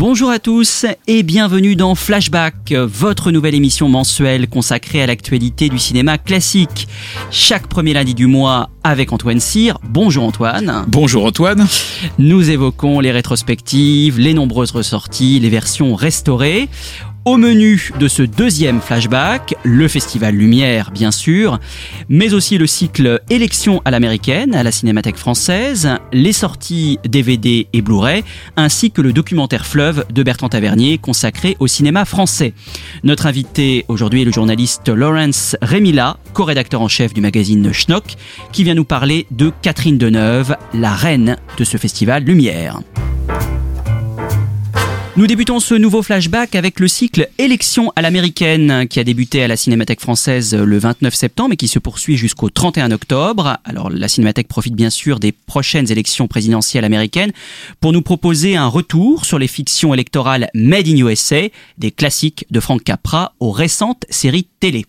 Bonjour à tous et bienvenue dans Flashback, votre nouvelle émission mensuelle consacrée à l'actualité du cinéma classique. Chaque premier lundi du mois avec Antoine Cyr. Bonjour Antoine. Bonjour Antoine. Nous évoquons les rétrospectives, les nombreuses ressorties, les versions restaurées. Au menu de ce deuxième flashback, le Festival Lumière, bien sûr, mais aussi le cycle Élections à l'américaine à la Cinémathèque française, les sorties DVD et Blu-ray, ainsi que le documentaire Fleuve de Bertrand Tavernier consacré au cinéma français. Notre invité aujourd'hui est le journaliste Lawrence Remila, co-rédacteur en chef du magazine Schnock, qui vient nous parler de Catherine Deneuve, la reine de ce festival Lumière. Nous débutons ce nouveau flashback avec le cycle Élections à l'américaine qui a débuté à la Cinémathèque française le 29 septembre et qui se poursuit jusqu'au 31 octobre. Alors la Cinémathèque profite bien sûr des prochaines élections présidentielles américaines pour nous proposer un retour sur les fictions électorales Made in USA, des classiques de Frank Capra aux récentes séries télé.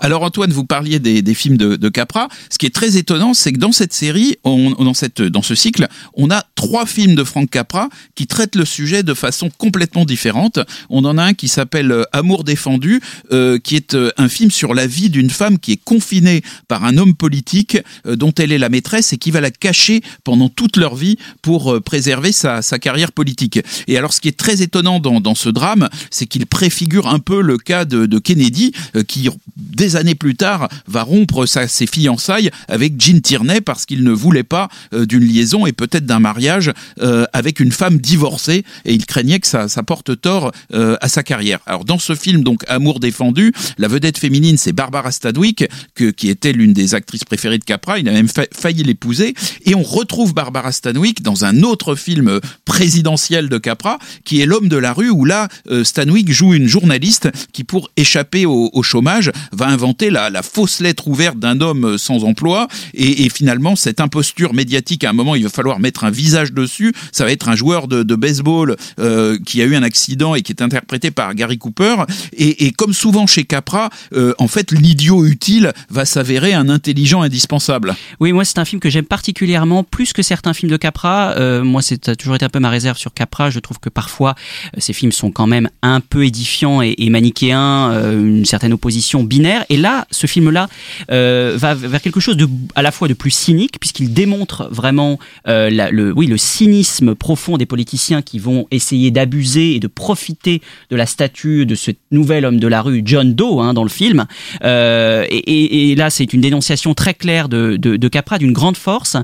Alors Antoine, vous parliez des, des films de, de, Capra. Ce qui est très étonnant, c'est que dans cette série, on, dans, cette, dans ce cycle, on a trois films de Frank Capra qui traitent le sujet de façon complètement différente. On en a un qui s'appelle euh, Amour défendu, euh, qui est euh, un film sur la vie d'une femme qui est confinée par un homme politique euh, dont elle est la maîtresse et qui va la cacher pendant toute leur vie pour euh, préserver sa, sa, carrière politique. Et alors ce qui est très étonnant dans, dans ce drame, c'est qu'il préfigure un peu le cas de, de Kennedy, qui des années plus tard, va rompre sa, ses fiançailles avec Jean Tierney parce qu'il ne voulait pas euh, d'une liaison et peut-être d'un mariage euh, avec une femme divorcée. Et il craignait que ça, ça porte tort euh, à sa carrière. Alors dans ce film, donc Amour défendu, la vedette féminine c'est Barbara Stadwick, que, qui était l'une des actrices préférées de Capra, il a même fa failli l'épouser. Et on retrouve Barbara Stanwyck dans un autre film présidentiel de Capra qui est L'homme de la rue où là Stanwyck joue une journaliste qui pour échapper au, au chômage va inventer la, fausse lettre ouverte d'un homme sans emploi. Et, finalement cette imposture médiatique à un moment il va falloir mettre un visage dessus. Ça va être un joueur de, baseball euh, qui a eu un accident et qui est interprété par Gary Cooper. Et, comme souvent chez Capra euh, en fait l'idiot utile va s'avérer un intelligent indispensable. Oui moi c'est un film que j'aime particulièrement plus que certains films de Capra. Euh, moi c'est toujours été un peu ma réserve sur Capra. Je trouve que parfois euh, ces films sont quand même un peu édifiants et, et manichéens euh, une certaine opposition binaire et là, ce film-là euh, va vers quelque chose de à la fois de plus cynique, puisqu'il démontre vraiment euh, le, cynisme profond des politiciens qui vont essayer d'abuser et de profiter de la statue de ce nouvel homme de la rue, John Doe, hein, dans le film. Euh, et, là, c'est une dénonciation très claire de, Capra, d'une grande force.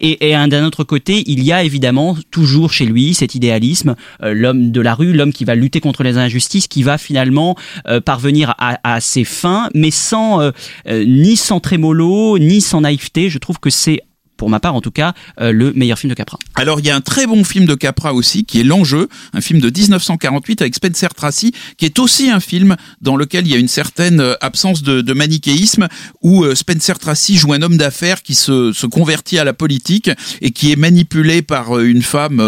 Et, d'un autre côté, il y a évidemment toujours chez lui cet idéalisme, l'homme de la rue, l'homme qui va lutter contre les injustices, qui va finalement parvenir à ses fins mais sans euh, euh, ni sans trémolo, ni sans naïveté. Je trouve que c'est pour ma part en tout cas, euh, le meilleur film de Capra. Alors il y a un très bon film de Capra aussi, qui est L'Enjeu, un film de 1948 avec Spencer Tracy, qui est aussi un film dans lequel il y a une certaine euh, absence de, de manichéisme, où euh, Spencer Tracy joue un homme d'affaires qui se, se, convertit à la politique et qui est manipulé par une femme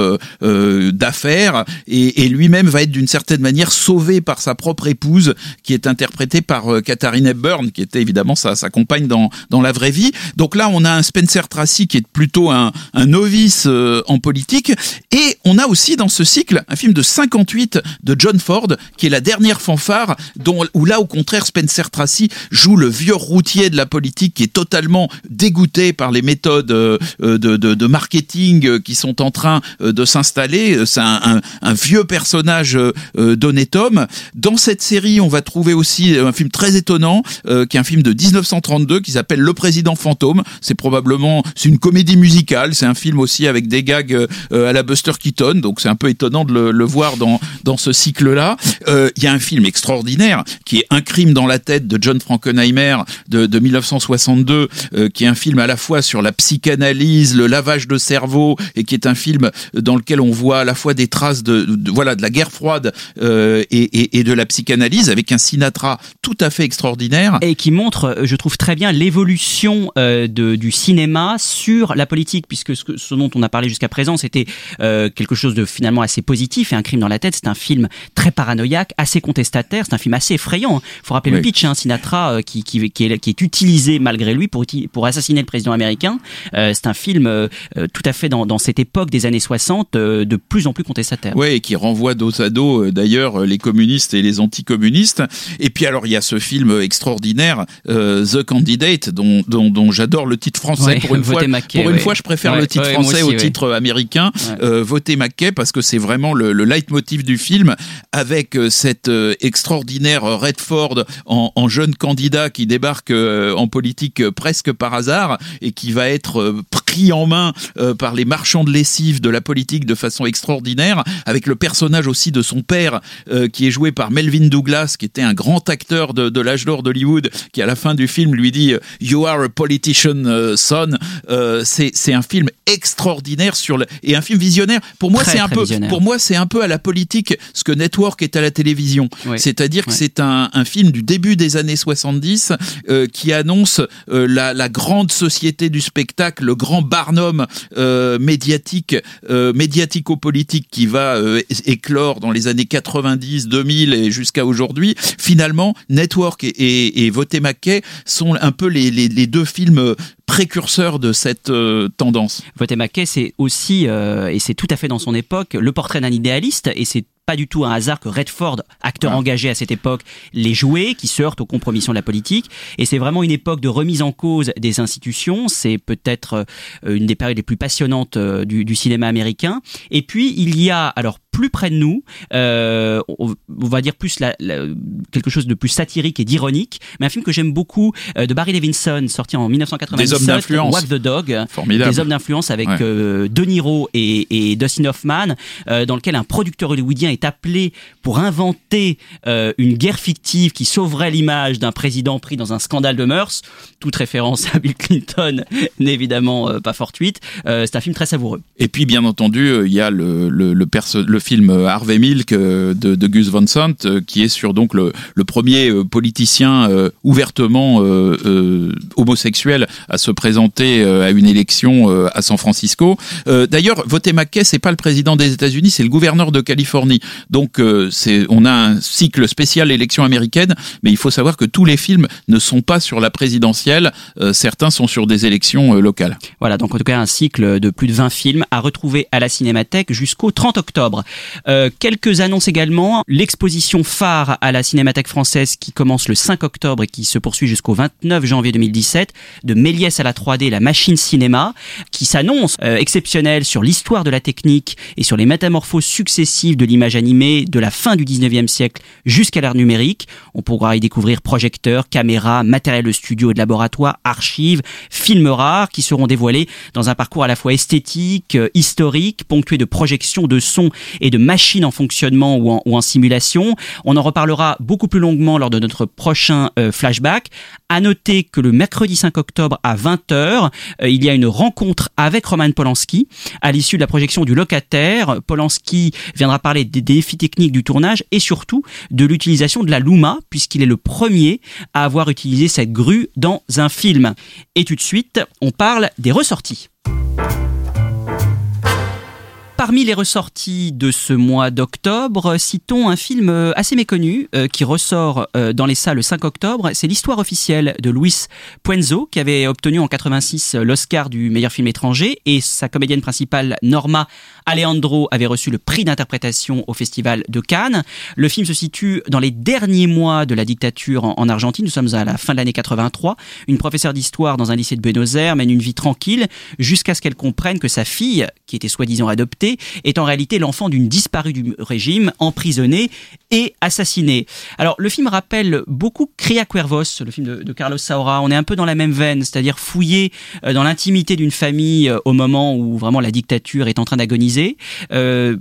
euh, d'affaires, et, et lui-même va être d'une certaine manière sauvé par sa propre épouse, qui est interprétée par Katharine Hepburn, qui était évidemment sa, sa compagne dans, dans la vraie vie. Donc là on a un Spencer Tracy qui est plutôt un, novice euh, en politique. Et on a aussi dans ce cycle un film de 58 de John Ford, qui est la dernière fanfare, dont, où là, au contraire, Spencer Tracy joue le vieux routier de la politique qui est totalement dégoûté par les méthodes euh, de, de, marketing euh, qui sont en train euh, de s'installer. C'est un, vieux personnage euh, d'honnête homme. Dans cette série, on va trouver aussi un film très étonnant, euh, qui est un film de 1932 qui s'appelle Le Président fantôme. C'est probablement une comédie musicale. C'est un film aussi avec des gags euh, à la Buster Keaton. Donc c'est un peu étonnant de le, voir dans dans ce cycle-là. Euh, Il y a un film extraordinaire qui est Un crime dans la tête de John Frankenheimer de, de 1962, euh, qui est un film à la fois sur la psychanalyse, le lavage de cerveau, et qui est un film dans lequel on voit à la fois des traces de, voilà de la guerre froide et, et, de la psychanalyse, avec un Sinatra tout à fait extraordinaire et qui montre, je trouve très bien l'évolution euh, du cinéma sur la politique, puisque ce, ce dont on a parlé jusqu'à présent, c'était euh, quelque chose de finalement assez positif. Et un crime dans la tête, c'est un film très paranoïaque, assez contestataire, c'est un film assez effrayant. Il faut rappeler oui. le pitch, hein, Sinatra euh, qui, qui, qui, est, qui est utilisé malgré lui pour, pour assassiner le président américain. Euh, c'est un film euh, tout à fait dans, dans cette époque des années 60 euh, de plus en plus contestataire. Oui, et qui renvoie dos à dos euh, d'ailleurs les communistes et les anticommunistes. Et puis alors il y a ce film extraordinaire, euh, The Candidate, dont, dont, dont j'adore le titre français. Ouais, pour une fois, Mackay, pour une ouais. fois, je préfère Ouais, le titre ouais, français aussi, au titre américain. Euh, Voter Mackay parce que c'est vraiment le, le leitmotiv du film avec euh, cet euh, extraordinaire Redford en, en jeune candidat qui débarque euh, en politique presque par hasard et qui va être pris en main par les marchands de lessive de la politique de façon extraordinaire, avec le personnage aussi de son père qui est joué par Melvin Douglas, qui était un grand acteur de, de l'âge d'or d'Hollywood, qui à la fin du film lui dit You are a politician euh, son. Euh, c'est un film extraordinaire sur le et un film visionnaire. Pour moi, c'est un peu visionnaire. pour moi c'est un peu à la politique ce que Network est à la télévision. Oui. C'est-à-dire que c'est un, un film du début des années 70 euh, qui annonce euh, la, la grande société du spectacle, le grand Barnum euh, médiatique, euh, médiatico-politique qui va euh, éclore dans les années 90, 2000 et jusqu'à aujourd'hui. Finalement, Network et, et, et Voté Mackay sont un peu les, les, les deux films précurseurs de cette euh, tendance. Voté Mackay, c'est aussi, euh, et c'est tout à fait dans son époque, le portrait d'un idéaliste, et c'est pas du tout un hasard que Redford, acteur engagé à cette époque, l'ait joué, qui se heurte aux compromissions de la politique. Et c'est vraiment une époque de remise en cause des institutions. C'est peut-être euh, une des périodes les plus passionnantes du, du cinéma américain. Et puis, il y a, alors plus près de nous, euh, on va dire plus la, la- quelque chose de plus satirique et d'ironique, mais un film que j'aime beaucoup euh, de Barry Levinson, sorti en 1997, Des hommes d'influence. Walk the Dog, Formidable. des hommes d'influence avec Ouais. euh, De Niro et, et Dustin Hoffman, euh, dans lequel un producteur hollywoodien est appelé pour inventer une guerre fictive qui sauverait l'image d'un président pris dans un scandale de mœurs. Toute référence à Bill Clinton n'est évidemment pas fortuite. C'est un film très savoureux. Et puis, bien entendu, il y a le, le, le, perso- le film euh, Harvey Milk euh, de, Gus Van Sant, euh, qui est sur donc le, premier politicien ouvertement homosexuel à se présenter à une élection à San Francisco. D'ailleurs, voter McKay, c'est pas le président des États-Unis, c'est le gouverneur de Californie. Donc, c'est, on a un cycle spécial élection américaine, mais il faut savoir que tous les films ne sont pas sur la présidentielle. Certains sont sur des élections locales. Voilà, donc en tout cas un cycle de plus de 20 films à retrouver à la Cinémathèque jusqu'au 30 octobre. Euh, quelques annonces également, l'exposition phare à la Cinémathèque française qui commence le 5 octobre et qui se poursuit jusqu'au 29 janvier 2017 de Méliès à la 3D, la machine cinéma, qui s'annonce euh, exceptionnelle sur l'histoire de la technique et sur les métamorphoses successives de l'image animée de la fin du 19e siècle jusqu'à l'ère numérique. On pourra y découvrir projecteurs, caméras, matériel de studio et de laboratoire, archives, films rares qui seront dévoilés dans un parcours à la fois esthétique, euh, historique, ponctué de projections, de sons et de machines en fonctionnement ou en, ou en simulation. On en reparlera beaucoup plus longuement lors de notre prochain euh, flashback. À noter que le mercredi 5 octobre à 20h, euh, il y a une rencontre avec Roman Polanski. À l'issue de la projection du locataire, Polanski viendra parler des défis techniques du tournage et surtout de l'utilisation de la Luma, puisqu'il est le premier à avoir utilisé cette grue dans un film. Et tout de suite, on parle des ressorties. Parmi les ressorties de ce mois d'octobre, citons un film euh, assez méconnu euh, qui ressort euh, dans les salles le 5 octobre. C'est l'histoire officielle de Luis Puenzo qui avait obtenu en 86 l'Oscar du meilleur film étranger et sa comédienne principale Norma Alejandro avait reçu le prix d'interprétation au Festival de Cannes. Le film se situe dans les derniers mois de la dictature en, en Argentine. Nous sommes à la fin de l'année 83. Une professeure d'histoire dans un lycée de Buenos Aires mène une vie tranquille jusqu'à ce qu'elle comprenne que sa fille, qui était soi-disant adoptée, est en réalité l'enfant d'une disparue du régime, emprisonnée et assassinée. Alors le film rappelle beaucoup Cria Cuervos, le film de, Carlos Saura. On est un peu dans la même veine, c'est-à-dire fouiller euh, dans l'intimité d'une famille euh, au moment où vraiment la dictature est en train d'agoniser. Euh,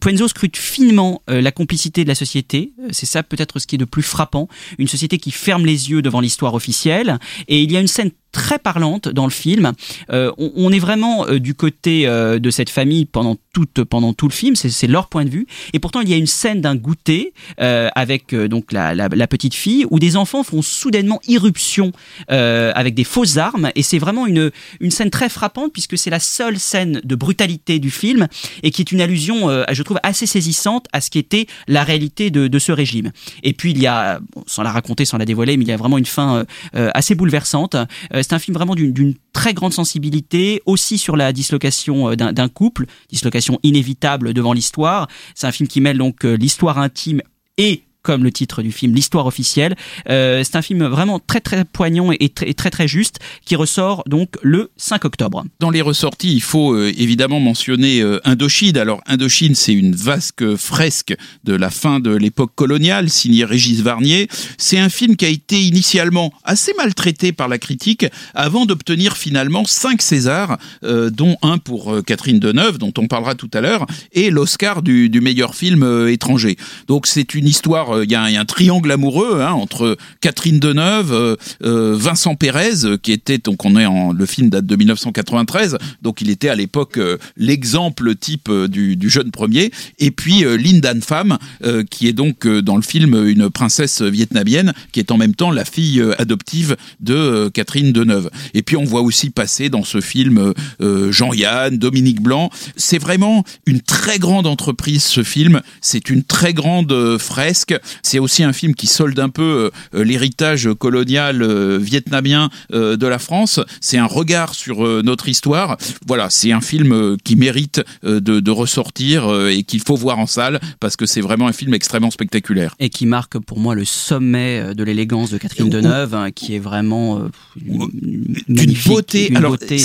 Puenzo scrute finement euh, la complicité de la société. Euh, C'est ça peut-être ce qui est de plus frappant. Une société qui ferme les yeux devant l'histoire officielle. Et il y a une scène très parlante dans le film. Euh, on, est vraiment du côté de cette famille pendant tout le film. C'est leur point de vue. Et pourtant, il y a une scène d'un goûter avec donc la, petite fille où des enfants font soudainement irruption avec des fausses armes. Et c'est vraiment une une scène très frappante puisque c'est la seule scène de brutalité du film et qui est une allusion, euh, je trouve, assez saisissante à ce qui était la réalité de, ce régime. Et puis il y a, sans la raconter, sans la dévoiler, mais il y a vraiment une fin euh, euh, assez bouleversante. C'est un film vraiment d'une très grande sensibilité, aussi sur la dislocation d'un couple, dislocation inévitable devant l'histoire. C'est un film qui mêle donc l'histoire intime et comme le titre du film, l'histoire officielle. Euh, c'est un film vraiment très très poignant et très, très juste qui ressort donc le 5 octobre. Dans les ressorties, il faut euh, évidemment mentionner euh, Indochine. Alors Indochine, c'est une vasque fresque de la fin de l'époque coloniale, signée Régis Varnier. C'est un film qui a été initialement assez maltraité par la critique, avant d'obtenir finalement cinq Césars, euh, dont un pour Catherine Deneuve, dont on parlera tout à l'heure, et l'Oscar du, meilleur film étranger. Donc c'est une histoire, il y, a un- il y a un triangle amoureux hein, entre Catherine Deneuve, euh, euh, Vincent Pérez, euh, qui était, donc on est en, le film date de 1993, donc il était à l'époque euh, l'exemple type euh, du, du jeune premier, et puis euh, Lindan Pham, euh, qui est donc euh, dans le film une princesse vietnamienne, qui est en même temps la fille euh, adoptive de euh, Catherine Deneuve. Et puis on voit aussi passer dans ce film euh, euh, Jean-Yann, Dominique Blanc. C'est vraiment une très grande entreprise ce film. C'est une très grande euh, fresque. C'est aussi un film qui solde un peu euh, l'héritage colonial euh, vietnamien euh, de la France. C'est un regard sur euh, notre histoire. Voilà, c'est un film euh, qui mérite euh, de, de ressortir euh, et qu'il faut voir en salle parce que c'est vraiment un film extrêmement spectaculaire. Et qui marque pour moi le sommet euh, de l'élégance de Catherine Deneuve, hein, qui est vraiment euh, une- une- d'une beauté, alors beauté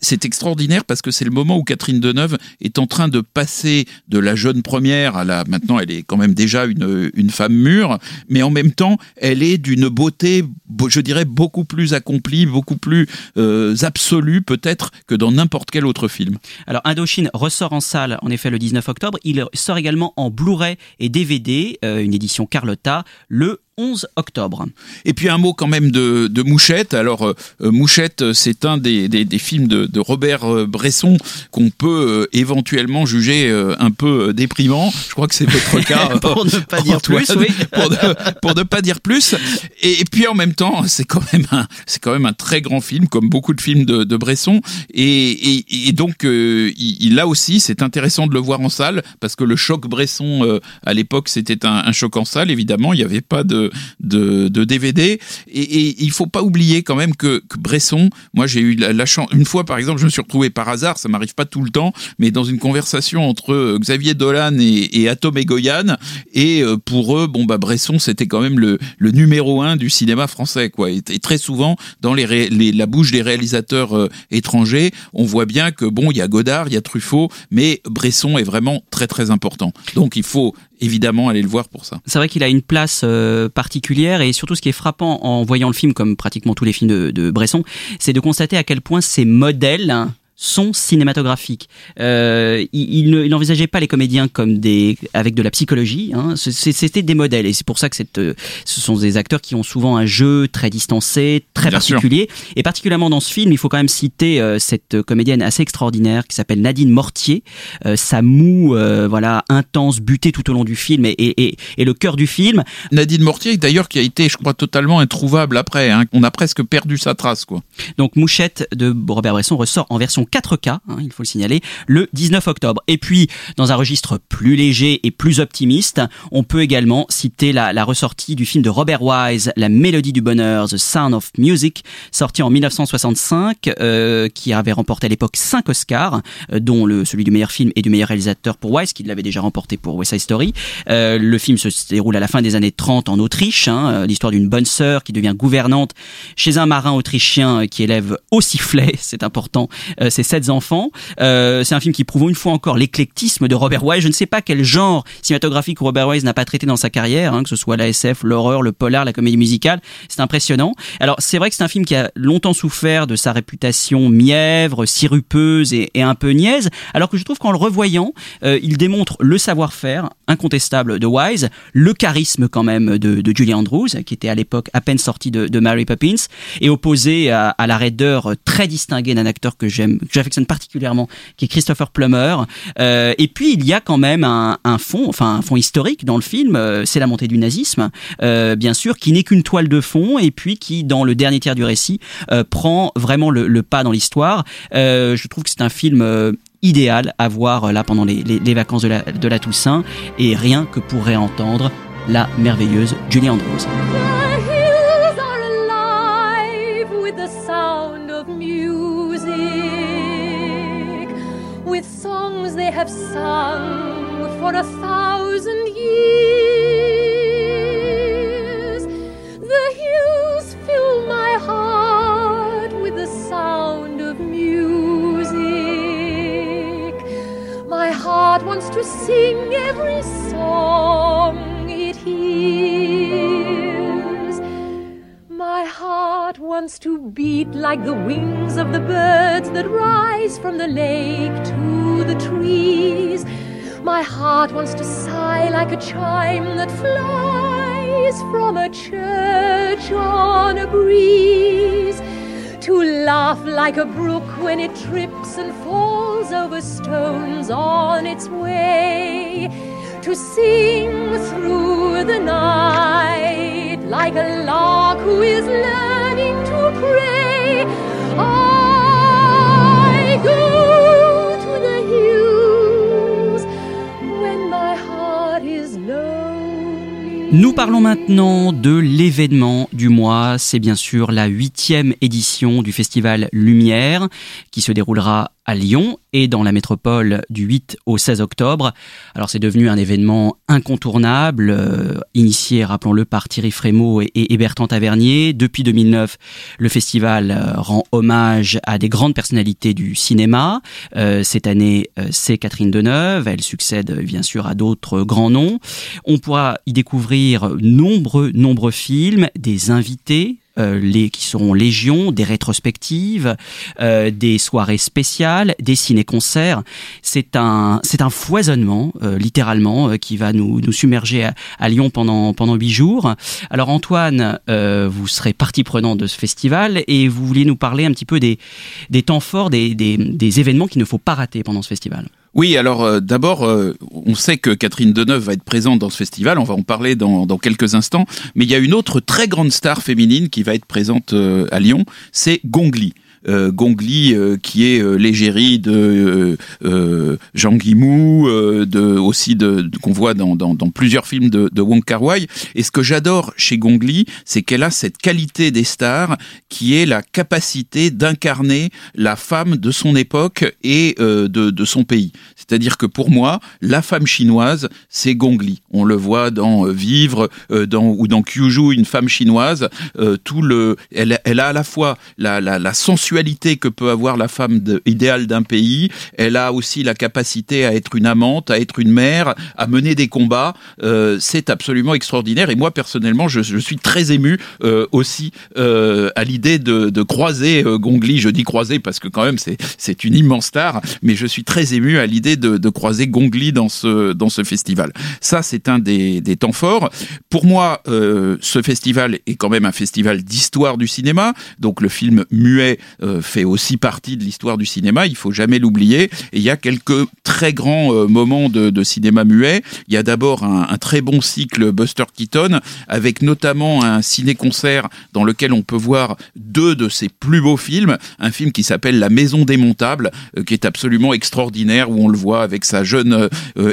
c'est extraordinaire parce que c'est le moment où Catherine Deneuve est en train de passer de la jeune première à la maintenant elle est quand même déjà une une femme mûre, mais en même temps elle est d'une beauté, je dirais beaucoup plus accomplie, beaucoup plus euh, absolue peut-être que dans n'importe quel autre film. Alors Indochine ressort en salle en effet le 19 octobre. Il sort également en Blu-ray et DVD, euh, une édition Carlotta, le 11 octobre. Et puis un mot quand même de, de Mouchette. Alors euh, euh, Mouchette, euh, c'est un des, des, des films de, de Robert Bresson qu'on peut euh, éventuellement juger euh, un peu déprimant. Je crois que c'est votre cas. Pour ne pas dire Antoine, plus, oui. pour, ne, pour ne pas dire plus. Et, et puis en même temps, c'est quand même un, c'est quand même un très grand film, comme beaucoup de films de, de Bresson. Et, et, et donc il, là aussi, c'est intéressant de le voir en salle parce que le choc Bresson à l'époque, c'était un, un choc en salle. Évidemment, il n'y avait pas de, de, DVD. Et, et il faut pas oublier quand même que, Bresson, moi j'ai eu la, chance une fois par exemple, je me suis retrouvé par hasard, ça m'arrive pas tout le temps, mais dans une conversation entre euh, Xavier Dolan et, et Atom et Goyan, et euh, pour eux, bon bah Bresson c'était quand même le, numéro un du cinéma français quoi. Et, et très souvent dans la bouche des réalisateurs euh, étrangers, on voit bien que bon il y a Godard, il y a Truffaut, mais Bresson est vraiment très très important. Donc il faut évidemment aller le voir pour ça. C'est vrai qu'il a une place euh, particulière et surtout ce qui est frappant en voyant le film, comme pratiquement tous les films de, de Bresson, c'est de constater à quel point ces modèles hein, sont cinématographiques. Euh, il, il ne- il n'envisageait pas les comédiens comme des avec de la psychologie. Hein. C'était des modèles et c'est pour ça que cette, euh, ce sont des acteurs qui ont souvent un jeu très distancé, très Bien sûr. particulier. Et particulièrement dans ce film, il faut quand même citer euh, cette comédienne assez extraordinaire qui s'appelle Nadine Mortier. Euh, sa moue, voilà, intense, butée tout au long du film et, et, et, et le cœur du film. Nadine Mortier d'ailleurs qui a été je crois totalement introuvable après. hein. On a presque perdu sa trace quoi. Donc Mouchette de Robert Bresson ressort en version version 4K, hein, il faut le signaler, le 19 octobre. Et puis, dans un registre plus léger et plus optimiste, on peut également citer la, ressortie du film de Robert Wise, La Mélodie du Bonheur, The Sound of Music, sorti en 1965, euh, qui avait remporté à l'époque 5 Oscars, euh, dont celui du meilleur film et du meilleur réalisateur pour Wise, qui l'avait déjà remporté pour West Side Story. Euh, le film se déroule à la fin des années 30 en Autriche, hein, l'histoire d'une bonne sœur qui devient gouvernante chez un marin autrichien qui élève au sifflet, c'est important, ses sept enfants. Euh, c'est un film qui prouve une fois encore l'éclectisme de Robert Wise. Je ne sais pas quel genre cinématographique Robert Wise n'a pas traité dans sa carrière, hein, que ce soit la SF, l'horreur, le polar, la comédie musicale. C'est impressionnant. Alors c'est vrai que c'est un film qui a longtemps souffert de sa réputation mièvre, sirupeuse et, un peu niaise, alors que je trouve qu'en le revoyant, euh, il démontre le savoir-faire incontestable de Wise, le charisme quand même de, Julie Andrews, qui était à l'époque à peine sortie de, Mary Poppins, et opposé à, à la raideur très distinguée d'un acteur que j'aime, j'affectionne particulièrement, qui est Christopher Plummer. Euh, et puis il y a quand même un, un fond, enfin un fond historique dans le film, euh, c'est la montée du nazisme, euh, bien sûr, qui n'est qu'une toile de fond, et puis qui, dans le dernier tiers du récit, euh, prend vraiment le, le pas dans l'histoire. Euh, je trouve que c'est un film euh, idéal à voir là pendant les, les- les vacances de la, de la Toussaint, et rien que pour réentendre la merveilleuse Julie Andrews. Have sung for a thousand years. The hills fill my heart with the sound of music. My heart wants to sing every song it hears. My heart wants to beat like the wings of the birds that rise from the lake to the trees. My heart wants to sigh like a chime that flies from a church on a breeze. To laugh like a brook when it trips and falls over stones on its way. To sing through the night like a lark who is learning to pray. Nous parlons maintenant de l'événement du mois. C'est bien sûr la huitième édition du festival Lumière qui se déroulera à Lyon et dans la métropole du 8 au 16 octobre. Alors c'est devenu un événement incontournable, euh, initié, rappelons-le, par Thierry Frémaux et, et Tavernier. Depuis 2009, le festival euh, rend hommage à des grandes personnalités du cinéma. Euh, cette année, euh, c'est Catherine Deneuve. Elle succède euh, bien sûr à d'autres grands noms. On pourra y découvrir nombreux, nombreux films, des invités, euh, les, qui seront légion, des rétrospectives, euh, des soirées spéciales, des ciné-concerts. C'est un, c'est un foisonnement, euh, littéralement, euh, qui va nous, nous submerger à, à Lyon pendant pendant huit jours. Alors Antoine, euh, vous serez partie prenante de ce festival et vous vouliez nous parler un petit peu des, des temps forts, des, des, des événements qu'il ne faut pas rater pendant ce festival. Oui, alors euh, d'abord, euh, on sait que Catherine Deneuve va être présente dans ce festival, on va en parler dans, quelques instants, mais il y a une autre très grande star féminine qui va être présente euh, à Lyon, c'est Gongli. Euh, Gongli, euh, qui est euh, l'égérie de euh, euh, Jean Guimou, de, aussi de, de- qu'on voit dans, dans, dans plusieurs films de, de Wong Kar Wai. Et ce que j'adore chez Gongli, c'est qu'elle a cette qualité des stars, qui est la capacité d'incarner la femme de son époque et de, de son pays. C'est-à-dire que pour moi, la femme chinoise, c'est Gongli. On le voit dans euh, Vivre, euh, dans, ou dans Kyuju, une femme chinoise. euh, tout le, elle, elle a à la fois la, la, la sensualité que peut avoir la femme idéale d'un pays. Elle a aussi la capacité à être une amante, à être une mère, à mener des combats. Euh, c'est absolument extraordinaire. Et moi, personnellement, je, je suis très ému euh, aussi euh, à l'idée de, de croiser Gongli. Je dis croiser parce que quand même, c'est une immense star. Mais je suis très ému à l'idée de, de croiser Gongli dans ce dans ce festival. Ça, c'est un des, des temps forts. Pour moi, euh, ce festival est quand même un festival d'histoire du cinéma. Donc le film muet euh, fait aussi partie de l'histoire du cinéma. Il faut jamais l'oublier. Et il y a quelques très grands euh, moments de, de, cinéma muet. Il y a d'abord un, un, très bon cycle Buster Keaton, avec notamment un ciné-concert dans lequel on peut voir deux de ses plus beaux films. Un film qui s'appelle La Maison démontable, euh, qui est absolument extraordinaire, où on le voit avec sa jeune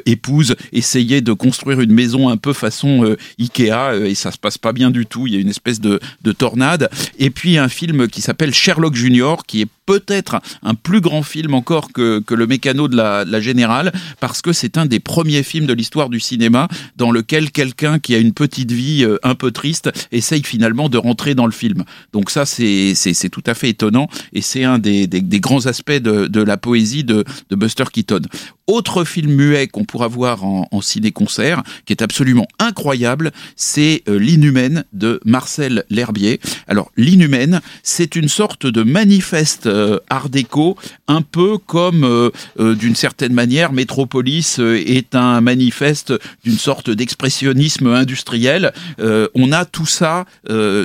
épouse essayer de construire une maison un peu façon Ikea, et ça se passe pas bien du tout. Il y a une espèce de, de tornade. Et puis un film qui s'appelle Sherlock Junior, qui est peut-être un plus grand film encore que, que le mécano de la, Générale, parce que c'est un des premiers films de l'histoire du cinéma dans lequel quelqu'un qui a une petite vie euh, un peu triste essaye finalement de rentrer dans le film. Donc ça, c'est tout à fait étonnant et c'est un des, des, grands aspects de, la poésie de Buster Keaton. Autre film muet qu'on pourra voir en, en ciné-concert, qui est absolument incroyable, c'est euh, L'Inhumaine de Marcel L'Herbier. Alors, L'Inhumaine, c'est une sorte de manifeste euh, art déco, un peu comme, euh, d'une certaine manière, Métropolis est un manifeste d'une sorte d'expressionnisme industriel. On a tout ça,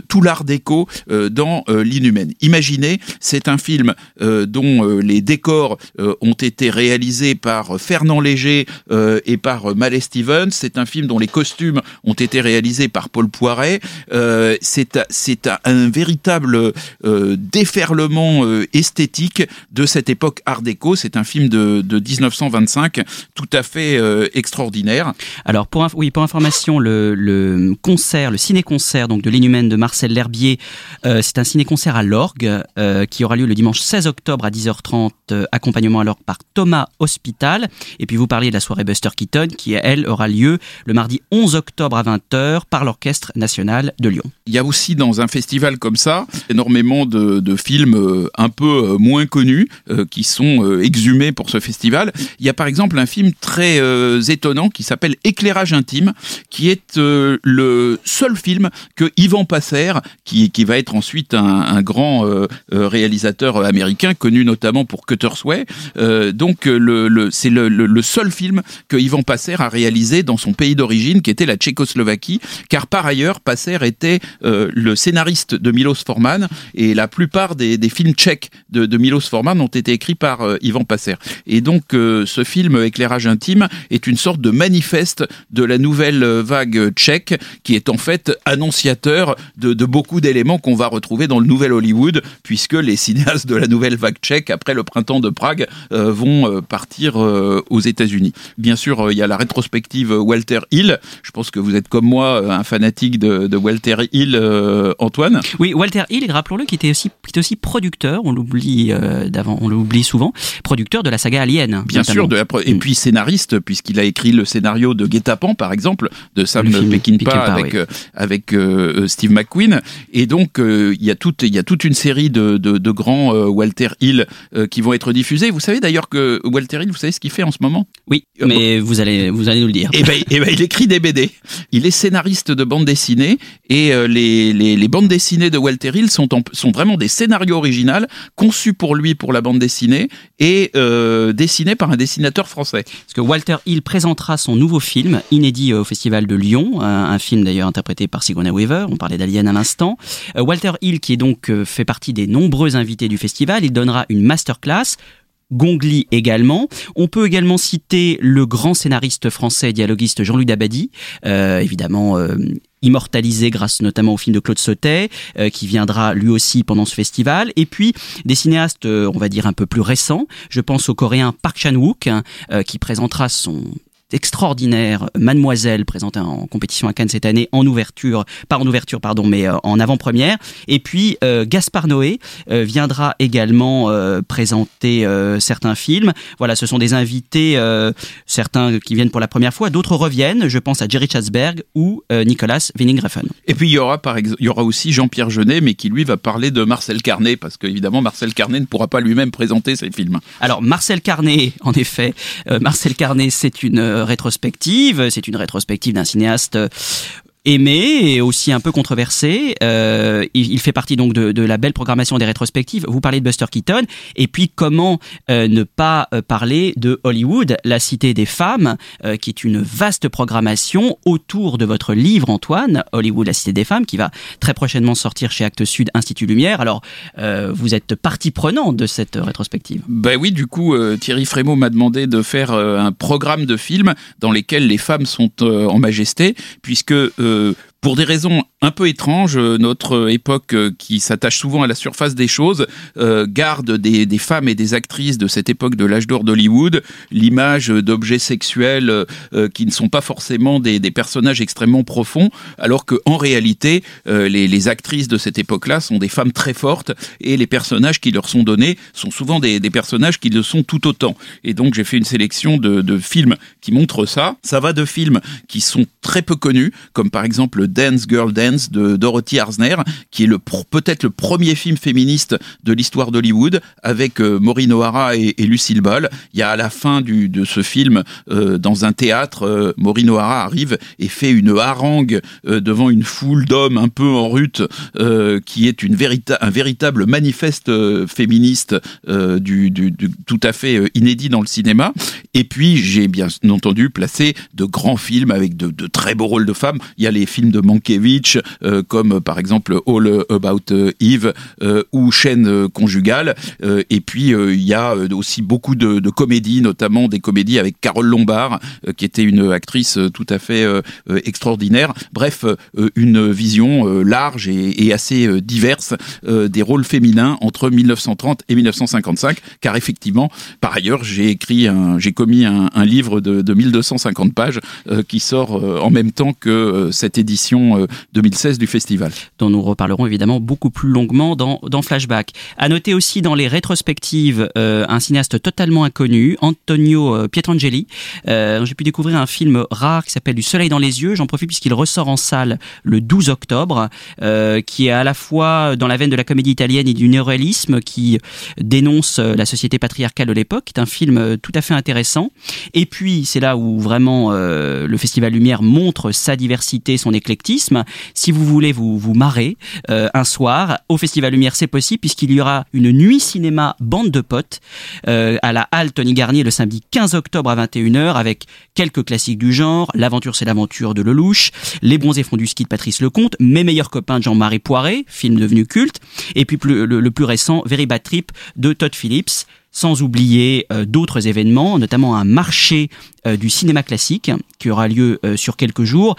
tout l'art déco dans L'Inhumaine. Imaginez, c'est un film dont les décors ont été réalisés par Fernand Léger et par Malé Stevens. C'est un film dont les costumes ont été réalisés par Paul Poiret. c'est un, véritable déferlement esthétique de cette époque art déco. C'est un film de, de, 1925 tout à fait euh, extraordinaire. Alors pour oui pour information le, concert le ciné-concert donc de l'inhumaine de Marcel L'Herbier euh, c'est un ciné-concert à l'orgue euh, qui aura lieu le dimanche 16 octobre à 10h30 euh, accompagnement à l'orgue par Thomas Et puis vous parliez de la soirée Buster Keaton qui elle aura lieu le mardi 11 octobre à 20h par l'orchestre national de Lyon. Il y a aussi dans un festival comme ça énormément de, films euh, un peu euh, moins connus euh, qui sont exhumés pour ce festival. Il y a par exemple un film très étonnant qui s'appelle Éclairage intime, qui est le seul film que Yvan Passer, qui, va être ensuite un, grand réalisateur américain, connu notamment pour Cutter's Way, donc le, le, c'est le, seul film que Yvan Passer a réalisé dans son pays d'origine, qui était la Tchécoslovaquie, car par ailleurs, Passer était le scénariste de Milos Forman, et la plupart des, films tchèques de, Milos Forman ont été écrits par euh, Yvan Passer. Et donc euh, ce film Éclairage intime est une sorte de manifeste de la nouvelle vague tchèque qui est en fait annonciateur de, beaucoup d'éléments qu'on va retrouver dans le nouvel Hollywood puisque les cinéastes de la nouvelle vague tchèque après le printemps de Prague euh, vont euh, partir euh, aux États-Unis. Bien sûr, il y a la rétrospective Walter Hill. Je pense que vous êtes comme moi un fanatique de, de Walter Hill, Antoine. Oui, Walter Hill, rappelons-le, qui était aussi qui était aussi producteur. On l'oublie d'avant, on l'oublie souvent, producteur de la saga Alien. Bien notamment. sûr, de la pro- et puis scénariste, puisqu'il a écrit le scénario de Guet-apens, par exemple, de Sam Peckinpah avec, oui. euh, avec euh, Steve McQueen. Et donc, euh, il y, a toute, y a toute une série de, de, de grands euh, Walter Hill euh, qui vont être diffusés. Vous savez d'ailleurs que Walter Hill, vous savez ce qu'il fait en ce moment Oui, mais vous, allez, vous allez nous le dire. Eh ben, eh ben, il écrit des BD. Il est scénariste de bande dessinée et euh, les, les, les bandes dessinées de Walter Hill sont, en, sont vraiment des scénarios originaux conçus pour lui pour la bande dessinée et euh, dessiné par un dessinateur français. Parce que Walter Hill présentera son nouveau film, inédit au Festival de Lyon, un, un film d'ailleurs interprété par Sigourney Weaver, on parlait d'Alien à l'instant. Euh, Walter Hill, qui est donc euh, fait partie des nombreux invités du festival, il donnera une masterclass Gongli également. On peut également citer le grand scénariste français et dialoguiste Jean-Louis Dabadi, euh, évidemment euh, immortalisé grâce notamment au film de Claude Sautet, euh, qui viendra lui aussi pendant ce festival. Et puis des cinéastes, euh, on va dire un peu plus récents. Je pense au coréen Park Chan-wook, hein, euh, qui présentera son extraordinaire Mademoiselle présentée en compétition à Cannes cette année en ouverture, pas en ouverture pardon, mais euh, en avant-première. Et puis euh, Gaspard Noé euh, viendra également présenter certains films. Voilà, ce sont des invités, certains qui viennent pour la première fois, d'autres reviennent. Je pense à Jerry Chatzberg ou Nicolas Winding Refn. Et puis il y aura par exemple, il y aura aussi Jean-Pierre Jeunet, mais qui lui va parler de Marcel Carnet, parce qu'évidemment Marcel Carnet ne pourra pas lui-même présenter ses films. Alors Marcel Carnet, en effet, euh, Marcel Carnet, c'est une rétrospective. C'est une rétrospective d'un cinéaste aimé et aussi un peu controversé. Euh, il, fait partie donc de, la belle programmation des rétrospectives. Vous parlez de Buster Keaton et puis comment euh, ne pas euh, parler de Hollywood, la cité des femmes, qui est une vaste programmation autour de votre livre Antoine, Hollywood, la cité des femmes, qui va très prochainement sortir chez Actes Sud Institut Lumière. Alors vous êtes partie prenante de cette rétrospective. Ben oui, du coup, Thierry Frémaux m'a demandé de faire un programme de films dans lesquels les femmes sont en majesté, puisque pour des raisons un peu étranges, euh, notre époque euh, qui s'attache souvent à la surface des choses euh, garde des, des femmes et des actrices de cette époque de l'âge d'or d'Hollywood l'image d'objets sexuels euh, euh, qui ne sont pas forcément des, des personnages extrêmement profonds, alors que en réalité, euh, les, les actrices de cette époque-là sont des femmes très fortes et les personnages qui leur sont donnés sont souvent des, des personnages qui le sont tout autant. Et donc j'ai fait une sélection de, de films qui montrent ça. Ça va de films qui sont très peu connus, comme par exemple Dance Girl Dance de Dorothy Arzner, qui est peut-être le premier film féministe de l'histoire d'Hollywood, avec euh, Maureen O'Hara et, Lucille Ball. Il y a à la fin de ce film, euh, dans un théâtre, euh, Maureen O'Hara arrive et fait une harangue euh, devant une foule d'hommes un peu en rute, qui est un véritable manifeste féministe du, tout à fait inédit dans le cinéma. Et puis j'ai bien entendu placé de grands films avec de, de très beaux rôles de femmes. Il y a les films de Mankiewicz, euh, comme euh, par exemple All About euh, Eve ou Chaîne conjugale. Et puis il y a aussi beaucoup de, de comédies, notamment des comédies avec Carole Lombard, qui était une actrice tout à fait extraordinaire. Bref, une vision large et, assez diverse des rôles féminins entre 1930 et 1955, car effectivement, par ailleurs, j'ai écrit, j'ai commis un, livre de, de 1250 pages qui sort en même temps que cette édition euh, 2016 du festival. dont nous reparlerons évidemment beaucoup plus longuement dans, dans Flashback. À noter aussi dans les rétrospectives euh, un cinéaste totalement inconnu, Antonio euh, Pietrangeli. Euh, J'ai pu découvrir un film rare qui s'appelle Du soleil dans les yeux. J'en profite puisqu'il ressort en salle le 12 octobre, euh, qui est à la fois dans la veine de la comédie italienne et du néoréalisme, qui dénonce la société patriarcale de l'époque. C'est un film tout à fait intéressant. Et puis, c'est là où vraiment le Festival Lumière montre sa diversité, son éclectisme. Si vous voulez vous, vous marrer euh, un soir, au Festival Lumière, c'est possible puisqu'il y aura une nuit cinéma bande de potes euh, à la Halle Tony Garnier le samedi 15 octobre à 21h avec quelques classiques du genre, L'aventure c'est l'aventure de Lelouch, Les bronzés font du ski de Patrice Lecomte, Mes meilleurs copains de Jean-Marie Poiré, film devenu culte, et puis le, le plus récent, Very Bad Trip de Todd Phillips sans oublier euh, d'autres événements, notamment un marché euh, du cinéma classique qui aura lieu euh, sur quelques jours.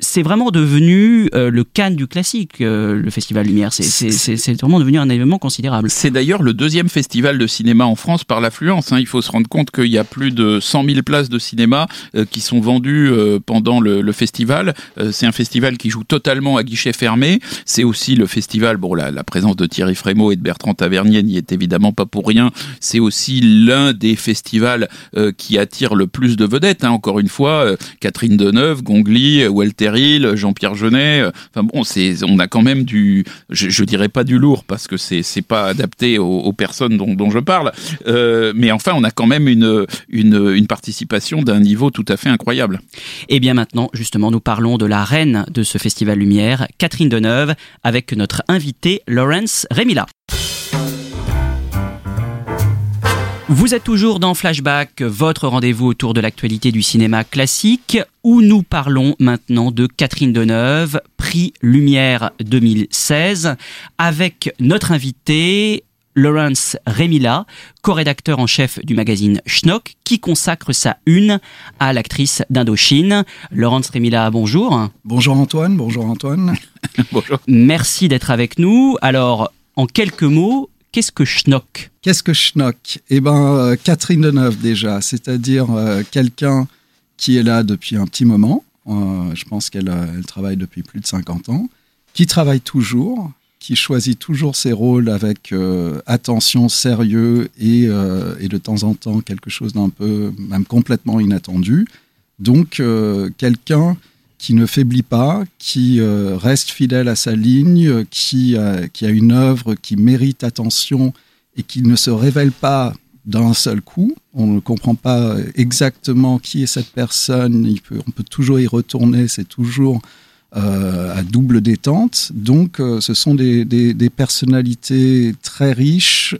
C'est vraiment devenu le Cannes du classique, le Festival Lumière. C'est- vraiment devenu un événement considérable. C'est d'ailleurs le deuxième festival de cinéma en France par l'affluence. hein. Il faut se rendre compte qu'il y a plus de 100 000 places de cinéma qui sont vendues pendant le, le festival. C'est un festival qui joue totalement à guichet fermé. C'est aussi le festival, bon, la, la présence de Thierry Frémaux et de Bertrand Tavernier n'y est évidemment pas pour rien. C'est aussi l'un des festivals euh, qui attire le plus de vedettes. hein. Encore une fois, euh, Catherine Deneuve, Gongli, Walter Hill, Jean-Pierre Jeunet. euh, Enfin bon, on a quand même du, je, je dirais pas du lourd parce que c'est, c'est pas adapté aux, personnes dont, je parle. Mais enfin, on a quand même une, une, participation d'un niveau tout à fait incroyable. Et bien maintenant, justement, nous parlons de la reine de ce Festival Lumière, Catherine Deneuve, avec notre invité Lawrence Remila. Vous êtes toujours dans Flashback, votre rendez-vous autour de l'actualité du cinéma classique, où nous parlons maintenant de Catherine Deneuve, prix Lumière 2016, avec notre invité Lawrence Remila, co-rédacteur en chef du magazine Schnock, qui consacre sa une à l'actrice d'Indochine. Lawrence Remila, bonjour. Bonjour Antoine, bonjour Antoine. Bonjour. Merci d'être avec nous. Alors, en quelques mots, qu'est-ce que Schnock? Qu'est-ce que Schnock? Eh ben, euh, Catherine Deneuve déjà, c'est-à-dire euh, quelqu'un qui est là depuis un petit moment. Euh, je pense qu'elle elle travaille depuis plus de 50 ans, qui travaille toujours, qui choisit toujours ses rôles avec attention, sérieux et, de temps en temps quelque chose d'un peu, même complètement inattendu. Donc, quelqu'un qui ne faiblit pas, qui euh, reste fidèle à sa ligne, euh, qui, a- qui a une œuvre qui mérite attention et qui ne se révèle pas d'un seul coup. On ne comprend pas exactement qui est cette personne. On peut toujours y retourner. C'est toujours euh, à double détente. Donc, euh, ce sont des personnalités très riches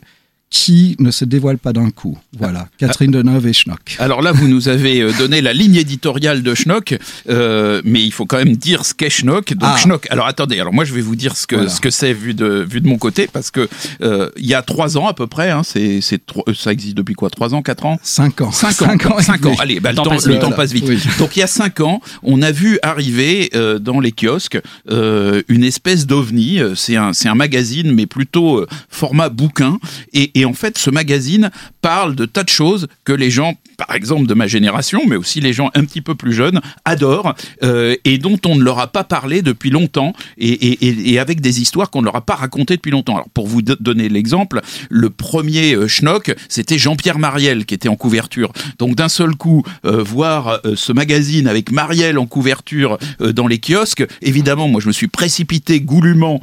qui ne se dévoilent pas d'un coup. Voilà, Catherine Deneuve et Schnock. Alors là, vous nous avez euh, donné la ligne éditoriale de Schnock, euh, mais il faut quand même dire ce qu'est Schnock. Donc Ah. Schnock. Alors attendez. Alors moi, je vais vous dire ce que Voilà. ce que c'est vu de vu de mon côté, parce que euh, il y a trois ans à peu près. Hein, c'est euh, ça existe depuis quoi? Trois ans, quatre ans? Cinq ans. Cinq ans. Cinq ans Cinq. Allez, bah, le, Le temps passe le vite. temps passe vite. Oui. Donc il y a cinq ans, on a vu arriver euh, dans les kiosques euh, une espèce d'ovni. C'est un, c'est un magazine, mais plutôt euh, format bouquin. Et, et en fait, ce magazine parle de tas de choses que les gens, par exemple de ma génération, mais aussi les gens un petit peu plus jeunes, adorent euh, et dont on ne leur a pas parlé depuis longtemps et, avec des histoires qu'on ne leur a pas racontées depuis longtemps. Alors pour vous do- donner l'exemple, le premier euh, schnock, c'était Jean-Pierre Mariel qui était en couverture. Donc d'un seul coup, euh, voir ce magazine avec Mariel en couverture dans les kiosques, évidemment, moi je me suis précipité goulûment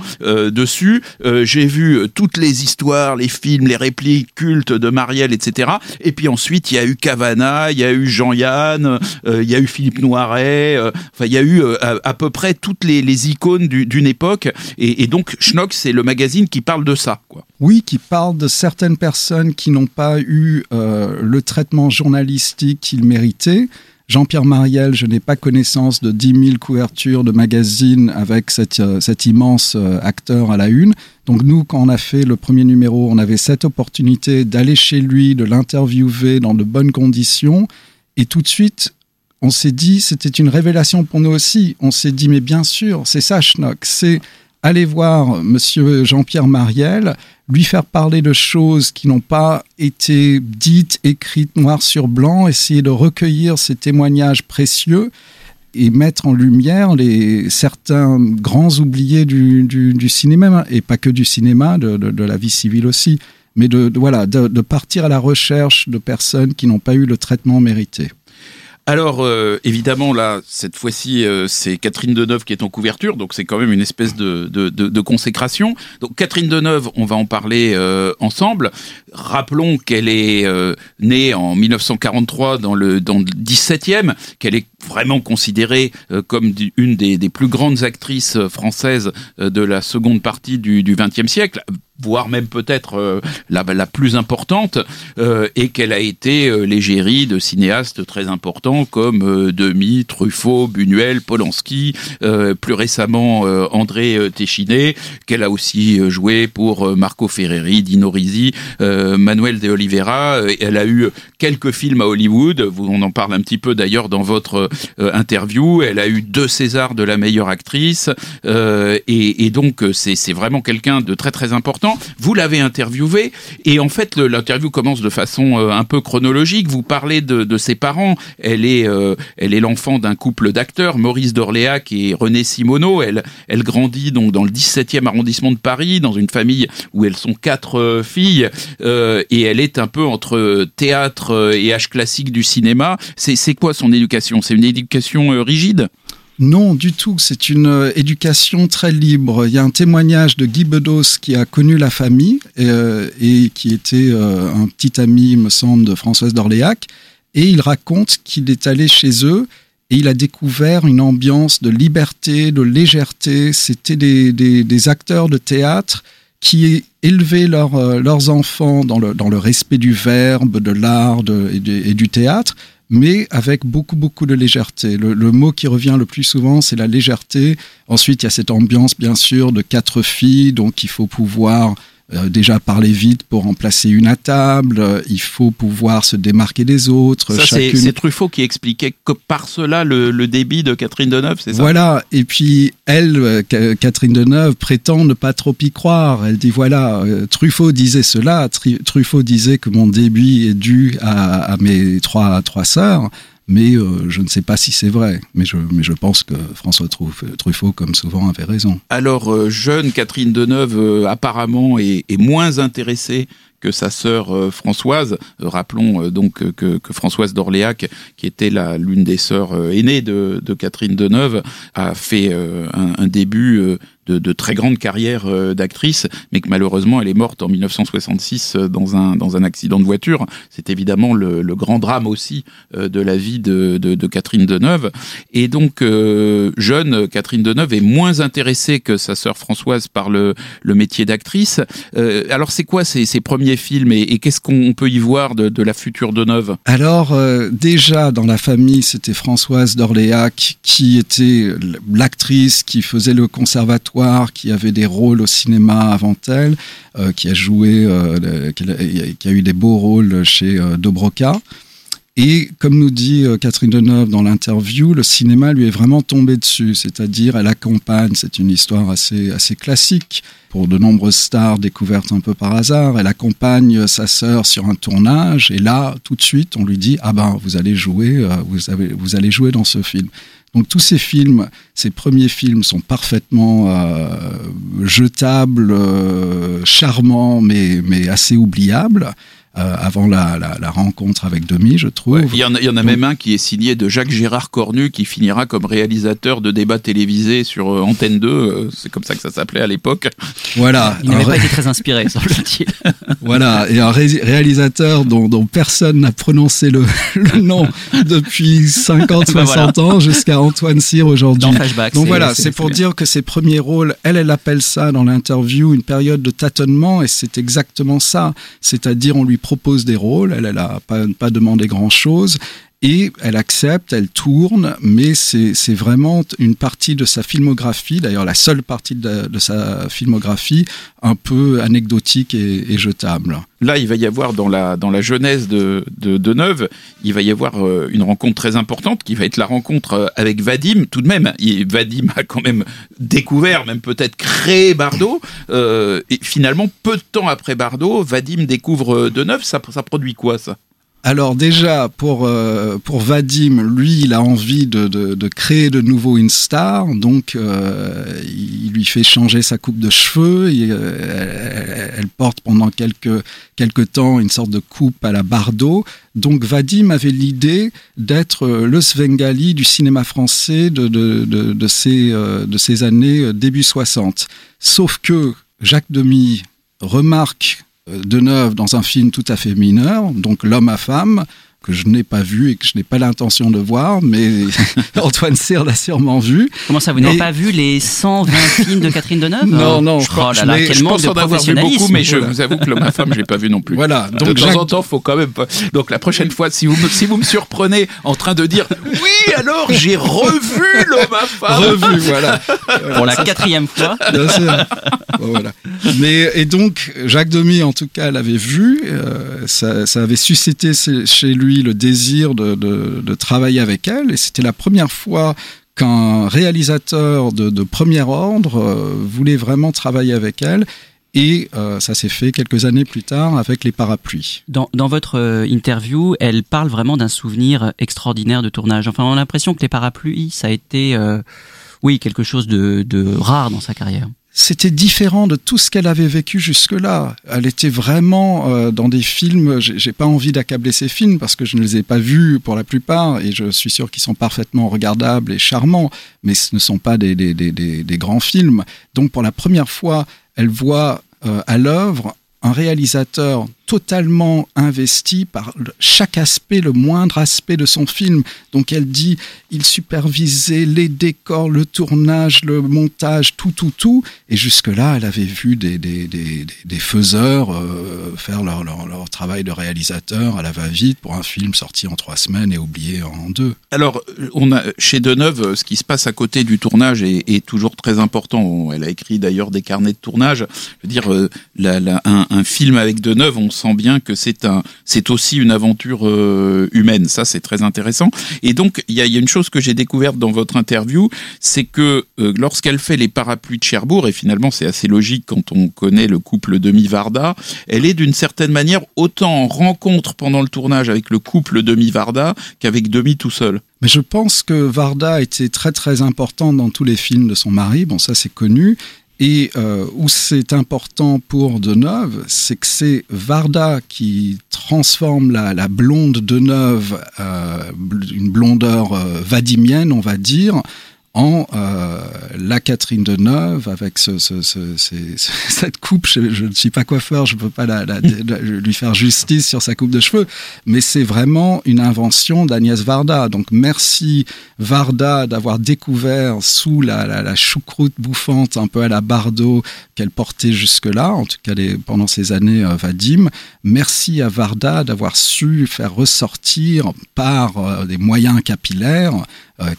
dessus. J'ai vu toutes les histoires, les films, les répliques cultes de Mariel, Et puis ensuite, il y a eu Cavana, il y a eu Jean-Yann, euh, il y a eu Philippe Noiret. euh, enfin, il y a eu euh, à, peu près toutes les, icônes du- d'une époque. Et, donc, Schnock, c'est le magazine qui parle de ça. Quoi. Oui, qui parle de certaines personnes qui n'ont pas eu le traitement journalistique qu'ils méritaient. Jean-Pierre Mariel, je n'ai pas connaissance de 10 000 couvertures de magazines avec cet, euh, cet immense euh, acteur à la une. Donc nous, quand on a fait le premier numéro, on avait cette opportunité d'aller chez lui, de l'interviewer dans de bonnes conditions. Et tout de suite, on s'est dit, c'était une révélation pour nous aussi. On s'est dit, mais bien sûr, c'est ça, Schnock. C'est aller voir Monsieur Jean-Pierre Mariel, lui faire parler de choses qui n'ont pas été dites, écrites noir sur blanc, essayer de recueillir ces témoignages précieux et mettre en lumière les certains grands oubliés du, du, cinéma et pas que du cinéma, de, de, la vie civile aussi, mais de, voilà de partir à la recherche de personnes qui n'ont pas eu le traitement mérité. Alors euh, évidemment là cette fois-ci euh, c'est Catherine Deneuve qui est en couverture donc c'est quand même une espèce de, de, de, consécration. Donc Catherine Deneuve on va en parler euh, ensemble. Rappelons qu'elle est euh, née en 1943 dans le dans le 17e, qu'elle est vraiment considérée comme une des, des plus grandes actrices françaises de la seconde partie du, du 20e siècle voire même peut-être euh, la, la plus importante, euh, et qu'elle a été euh, l'égérie de cinéastes très importants comme euh, Demy, Truffaut, Buñuel, Polanski, euh, plus récemment euh, André Téchiné, qu'elle a aussi joué pour Marco Ferreri, Dino Risi, Manuel de Oliveira. Elle a eu quelques films à Hollywood, on en parle un petit peu d'ailleurs dans votre euh, interview. Elle a eu deux Césars de la meilleure actrice, euh, et, donc euh, c'est vraiment quelqu'un de très très important. Vous l'avez interviewé et en fait l'interview commence de façon un peu chronologique. Vous parlez de, ses parents. Elle est l'enfant d'un couple d'acteurs, Maurice d'Orléac et René Simoneau. Elle elle grandit donc dans le 17e arrondissement de Paris, dans une famille où elles sont quatre filles et elle est un peu entre théâtre euh, et âge classique du cinéma. C'est quoi son éducation? C'est une éducation euh, rigide? Non, du tout. C'est une euh, éducation très libre. Il y a un témoignage de Guy Bedos qui a connu la famille et qui était un petit ami, me semble, de Françoise d'Orléac. Et il raconte qu'il est allé chez eux et il a découvert une ambiance de liberté, de légèreté. C'était des acteurs de théâtre qui élevaient euh, leurs enfants dans le, respect du verbe, de l'art de- et, du- et du théâtre, mais avec beaucoup, beaucoup de légèreté. Le, le mot qui revient le plus souvent, c'est la légèreté. Ensuite, il y a cette ambiance, bien sûr, de quatre filles, donc il faut pouvoir euh, déjà parler vite pour remplacer une à table, euh, il faut pouvoir se démarquer des autres. Ça, c'est chacune- c'est Truffaut qui expliquait que par cela le, le débit de Catherine Deneuve, c'est ça? Voilà, et puis elle, euh, Ca- Catherine Deneuve, prétend ne pas trop y croire. Elle dit voilà, euh, Truffaut disait cela, Truffaut disait que mon débit est dû à, à mes trois, trois sœurs, mais euh, je ne sais pas si c'est vrai. Mais je, mais je pense que François Truffaut, comme souvent, avait raison. Alors, euh, jeune Catherine Deneuve, euh, apparemment, est, est moins intéressée que sa sœur euh, Françoise. Euh, rappelons euh, donc que, que Françoise d'Orléac, qui était l'une des sœurs aînées de, de Catherine Deneuve, a fait un, un début de, de très grande carrière euh, d'actrice, mais que malheureusement elle est morte en 1966 euh, dans un dans un accident de voiture. C'est évidemment le, le, grand drame aussi euh, de la vie de, de, de Catherine Deneuve. Et donc jeune, Catherine Deneuve est moins intéressée que sa sœur Françoise par le, le métier d'actrice. alors c'est quoi ces, ces, premiers films et, et qu'est-ce qu'on peut y voir de, de la future Deneuve? Alors déjà dans la famille c'était Françoise d'Orléac qui était l'actrice qui faisait le conservatoire, qui avait des rôles au cinéma avant elle, euh, qui a joué, euh, qui, a, eu des beaux rôles chez euh, Dobroca. Et comme nous dit Catherine Deneuve dans l'interview, le cinéma lui est vraiment tombé dessus, c'est-à-dire elle accompagne, c'est une histoire assez, classique pour de nombreuses stars découvertes un peu par hasard, elle accompagne sa sœur sur un tournage et là, tout de suite, on lui dit, ah ben, vous allez jouer, vous allez jouer dans ce film. Donc tous ces films, ces premiers films sont parfaitement euh, jetables, euh, charmants, mais, mais assez oubliables. Euh, avant la, la, la, rencontre avec Demi, je trouve. il y en a, il y en a même un qui est signé de Jacques Gérard Cornu, qui finira comme réalisateur de débats télévisés sur euh, Antenne 2. Euh, c'est comme ça que ça s'appelait à l'époque. Voilà. Il n'avait pas été très inspiré, semble-t-il. voilà. Et un réalisateur dont, dont personne n'a prononcé le, le, nom depuis 50, 60 ans, jusqu'à Antoine Cyr aujourd'hui. Donc voilà, c'est pour dire que ses premiers rôles, elle, elle appelle ça dans l'interview une période de tâtonnement, et c'est exactement ça. C'est-à-dire, on lui propose des rôles, elle n'a pas, pas demandé grand-chose, et elle accepte, elle tourne, mais c'est vraiment une partie de sa filmographie, d'ailleurs la seule partie de, sa filmographie, un peu anecdotique et, jetable. Là, il va y avoir dans la, dans la jeunesse de, de, il va y avoir euh, une rencontre très importante qui va être la rencontre euh, avec Vadim. Tout de même, Vadim a quand même découvert, même peut-être créé Bardot. Euh, et finalement, peu de temps après Bardot, Vadim découvre De Neuve. Ça, ça produit quoi, ça? Alors déjà, pour, euh, pour Vadim, lui, il a envie de, de, de créer de nouveau une star, donc euh, il lui fait changer sa coupe de cheveux, et, euh, elle, porte pendant quelques, quelques temps une sorte de coupe à la Bardot. Donc Vadim avait l'idée d'être le Svengali du cinéma français de, de, de, de, ces, de ces années début 60. Sauf que Jacques Demy remarque de neuf dans un film tout à fait mineur, donc L'homme à femme, que je n'ai pas vu et que je n'ai pas l'intention de voir, mais Antoine Cyr l'a sûrement vu. Comment ça, vous n'avez pas vu les 120 films de Catherine Deneuve Non, non. Je, crois, oh là je pense en avoir vu beaucoup, mais je vous avoue que l'homme à femme, je l'ai pas vu non plus. Voilà. Donc, de temps en temps, faut quand même pas. Donc la prochaine fois, si vous me, si vous me surprenez en train de dire oui, alors j'ai revu l'homme à femme. Revu, voilà. Pour la quatrième fois. Bien sûr. Bon, voilà. Mais et donc Jacques Demy, en tout cas, l'avait vu. Euh, ça, ça avait suscité chez lui le désir de, travailler avec elle. Et c'était la première fois qu'un réalisateur de, premier ordre euh, voulait vraiment travailler avec elle. Et euh, ça s'est fait quelques années plus tard avec les parapluies. Dans, votre euh, interview, elle parle vraiment d'un souvenir extraordinaire de tournage. Enfin, on a l'impression que les parapluies, ça a été, oui, quelque chose de rare dans sa carrière c'était différent de tout ce qu'elle avait vécu jusque-là. Elle était vraiment euh, dans des films. J'ai pas envie d'accabler ces films parce que je ne les ai pas vus pour la plupart et je suis sûr qu'ils sont parfaitement regardables et charmants, mais ce ne sont pas des, des, des, des grands films. Donc pour la première fois, elle voit euh, à l'œuvre un réalisateur totalement investi par chaque aspect, le moindre aspect de son film. Donc elle dit, il supervisait les décors, le tournage, le montage, tout, tout, tout. Et jusque-là, elle avait vu des, des, des, des faiseurs euh, faire leur, leur, leur, travail de réalisateur à la va-vite pour un film sorti en trois semaines et oublié en deux. Alors, on a, chez Deneuve, ce qui se passe à côté du tournage est, toujours très important. Elle a écrit d'ailleurs des carnets de tournage. Je veux dire, euh, un, un, film avec Deneuve, on sent bien que c'est un, c'est aussi une aventure euh, humaine. Ça, c'est très intéressant. Et donc, il y a, une chose que j'ai découverte dans votre interview, c'est que euh, lorsqu'elle fait les parapluies de Cherbourg, et finalement, c'est assez logique quand on connaît le couple Demi-Varda, elle est d'une certaine manière autant en rencontre pendant le tournage avec le couple Demi-Varda qu'avec Demi tout seul. Mais je pense que Varda était très très important dans tous les films de son mari. Bon, ça c'est connu. Et euh, où c'est important pour Deneuve, c'est que c'est Varda qui transforme la, blonde Deneuve, euh, une blondeur euh, vadimienne, on va dire, en euh, la Catherine Deneuve avec ce, ce, ce, cette coupe. Je, ne suis pas coiffeur, je ne peux pas la- la- lui faire justice sur sa coupe de cheveux, mais c'est vraiment une invention d'Agnès Varda. Donc merci Varda d'avoir découvert sous la, choucroute bouffante un peu à la Bardot qu'elle portait jusque-là, en tout cas pendant ces années euh, Vadim. Merci à Varda d'avoir su faire ressortir par euh, des moyens capillaires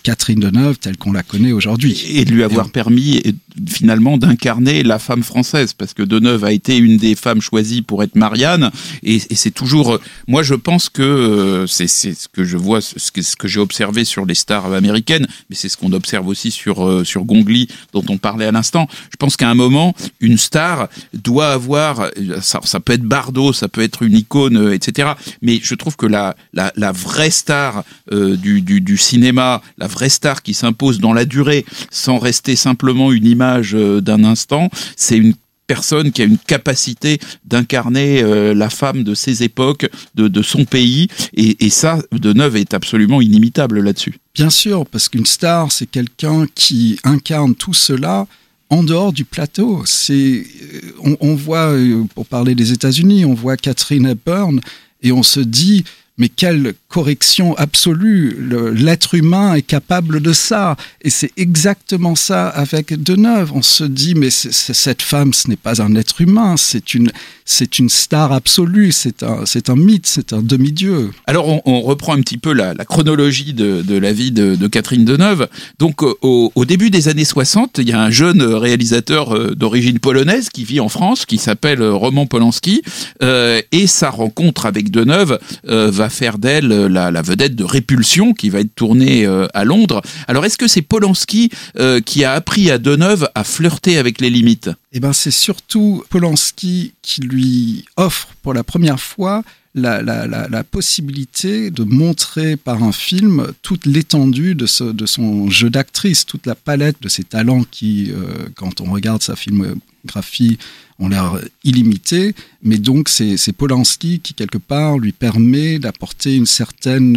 Catherine Deneuve telle qu'on la connaît aujourd'hui. et de lui avoir permis finalement d'incarner la femme française parce que Deneuve a été une des femmes choisies pour être Marianne et, et c'est toujours moi je pense que euh, c'est ce que je vois ce que, ce que j'ai observé sur les stars américaines mais c'est ce qu'on observe aussi sur euh, sur Gongli dont on parlait à l'instant je pense qu'à un moment une star doit avoir ça, ça peut être Bardot ça peut être une icône euh, etc mais je trouve que la la, la vraie star euh, du, du, du cinéma la vraie star qui s'impose dans la durée sans rester simplement une image euh, d'un instant, c'est une personne qui a une capacité d'incarner euh, la femme de ses époques, de, de son pays, et, et ça, Deneuve est absolument inimitable là-dessus. Bien sûr, parce qu'une star, c'est quelqu'un qui incarne tout cela en dehors du plateau. C'est, euh, on, on voit, pour parler des États-Unis, on voit Catherine Hepburn et on se dit, mais quelle correction absolue L'être humain est capable de ça, et c'est exactement ça avec Deneuve. On se dit, mais cette femme, ce n'est pas un être humain, c'est une, c'est une star absolue, c'est un, c'est un mythe, c'est un demi-dieu. Alors on, reprend un petit peu la, chronologie de, de la vie de, Catherine Deneuve. Donc euh, au, début des années 60, il y a un jeune réalisateur euh, d'origine polonaise qui vit en France, qui s'appelle euh, Roman Polanski, euh, et sa rencontre avec Deneuve euh, va faire d'elle euh, la, vedette de Répulsion, qui va être tournée euh, à Londres. Alors est-ce que c'est Polanski euh, qui a appris à Deneuve à flirter avec les limites? Eh ben, c'est surtout Polanski qui lui offre pour la première fois la, possibilité de montrer par un film toute l'étendue de, son jeu d'actrice, toute la palette de ses talents qui, quand on regarde sa filmographie, ont l'air illimités. Mais donc, c'est c'est Polanski qui, quelque part, lui permet d'apporter une certaine...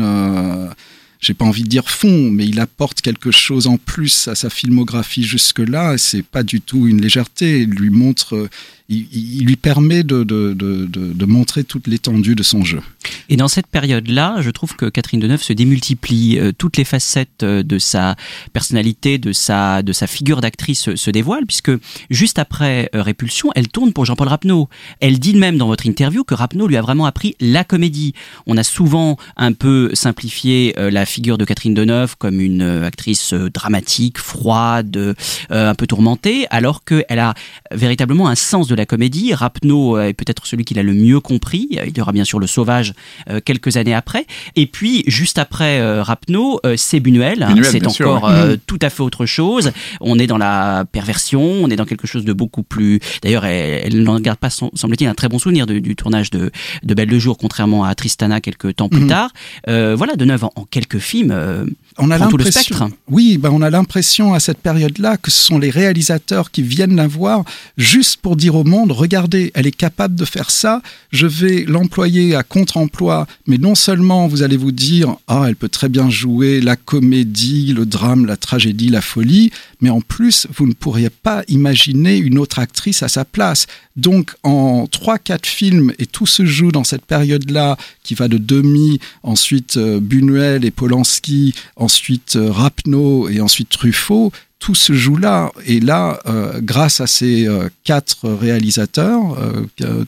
j'ai pas envie de dire fond, mais il apporte quelque chose en plus à sa filmographie jusque-là, c'est pas du tout une légèreté. Il lui montre, euh, il, lui permet de, de, de, de, montrer toute l'étendue de son jeu. Et dans cette période-là, je trouve que Catherine Deneuve se démultiplie. Euh, toutes les facettes euh, de sa personnalité, de sa, de sa figure d'actrice se, dévoilent, puisque juste après Répulsion, elle tourne pour Jean-Paul Rapneau. Elle dit même dans votre interview que Rapneau lui a vraiment appris la comédie. On a souvent un peu simplifié la figure de Catherine Deneuve comme une euh, actrice euh, dramatique, froide, euh, un peu tourmentée, alors qu'elle a véritablement un sens de la comédie. Rapneau est peut-être celui qui l'a le mieux compris. Il y aura bien sûr le sauvage euh, quelques années après. Et puis, juste après euh, Rapneau, c'est Buñuel. hein. C'est encore ouais. tout à fait autre chose. On est dans la perversion, on est dans quelque chose de beaucoup plus... D'ailleurs, elle, elle n'en garde pas, sem- semble-t-il, un très bon souvenir de- du tournage de, de Belle de Jour, contrairement à Tristana quelques temps plus Mhm. tard. Voilà, de neuf en, en quelques films. euh, On a l'impression, oui, ben on a l'impression à cette période-là que ce sont les réalisateurs qui viennent la voir juste pour dire au monde regardez, elle est capable de faire ça. Je vais l'employer à contre-emploi, mais non seulement vous allez vous dire ah elle peut très bien jouer la comédie, le drame, la tragédie, la folie, mais en plus vous ne pourriez pas imaginer une autre actrice à sa place. Donc en trois quatre films et tout se joue dans cette période-là qui va de Demi, ensuite euh, Buñuel et Polanski, ensuite euh, Rapneau et ensuite Truffaut. Tout se joue là. Et là, euh, grâce à ces euh, quatre réalisateurs,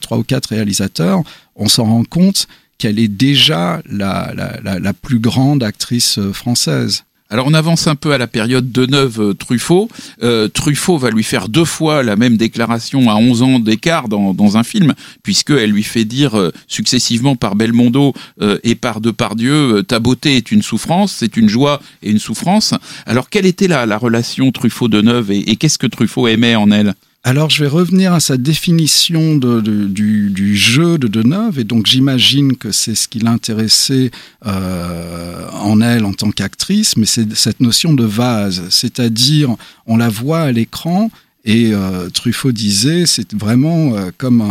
trois ou quatre réalisateurs, on s'en rend compte qu'elle est déjà la, plus grande actrice française. Alors on avance un peu à la période de neuve Truffaut. Euh, Truffaut va lui faire deux fois la même déclaration à 11 ans d'écart dans, dans un film, puisqu'elle lui fait dire euh, successivement par Belmondo euh, et par Depardieu, euh, ta beauté est une souffrance, c'est une joie et une souffrance. Alors quelle était la, la relation Truffaut-Deneuve et, et qu'est-ce que Truffaut aimait en elle? Alors, je vais revenir à sa définition du, jeu de Deneuve, et donc j'imagine que c'est ce qui l'intéressait euh, en elle en tant qu'actrice, mais c'est cette notion de vase, c'est-à-dire on la voit à l'écran, et euh, Truffaut disait c'est vraiment euh, comme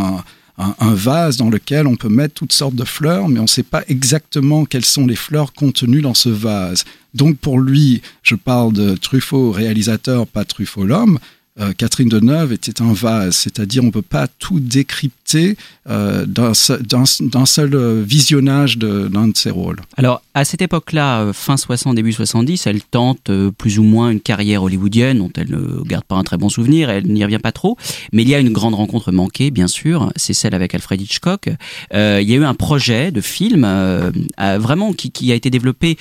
un vase dans lequel on peut mettre toutes sortes de fleurs, mais on ne sait pas exactement quelles sont les fleurs contenues dans ce vase. Donc pour lui, je parle de Truffaut réalisateur, pas Truffaut l'homme. Euh, Catherine Deneuve était un vase, c'est-à-dire on ne peut pas tout décrypter euh, d'un seul, seul, visionnage d'un de ses rôles. Alors, à cette époque-là, euh, fin 60, début 70, elle tente euh, plus ou moins une carrière hollywoodienne dont elle ne garde pas un très bon souvenir, elle n'y revient pas trop. Mais il y a une grande rencontre manquée, bien sûr, c'est celle avec Alfred Hitchcock. Il y a eu un projet de film vraiment qui, qui a été développé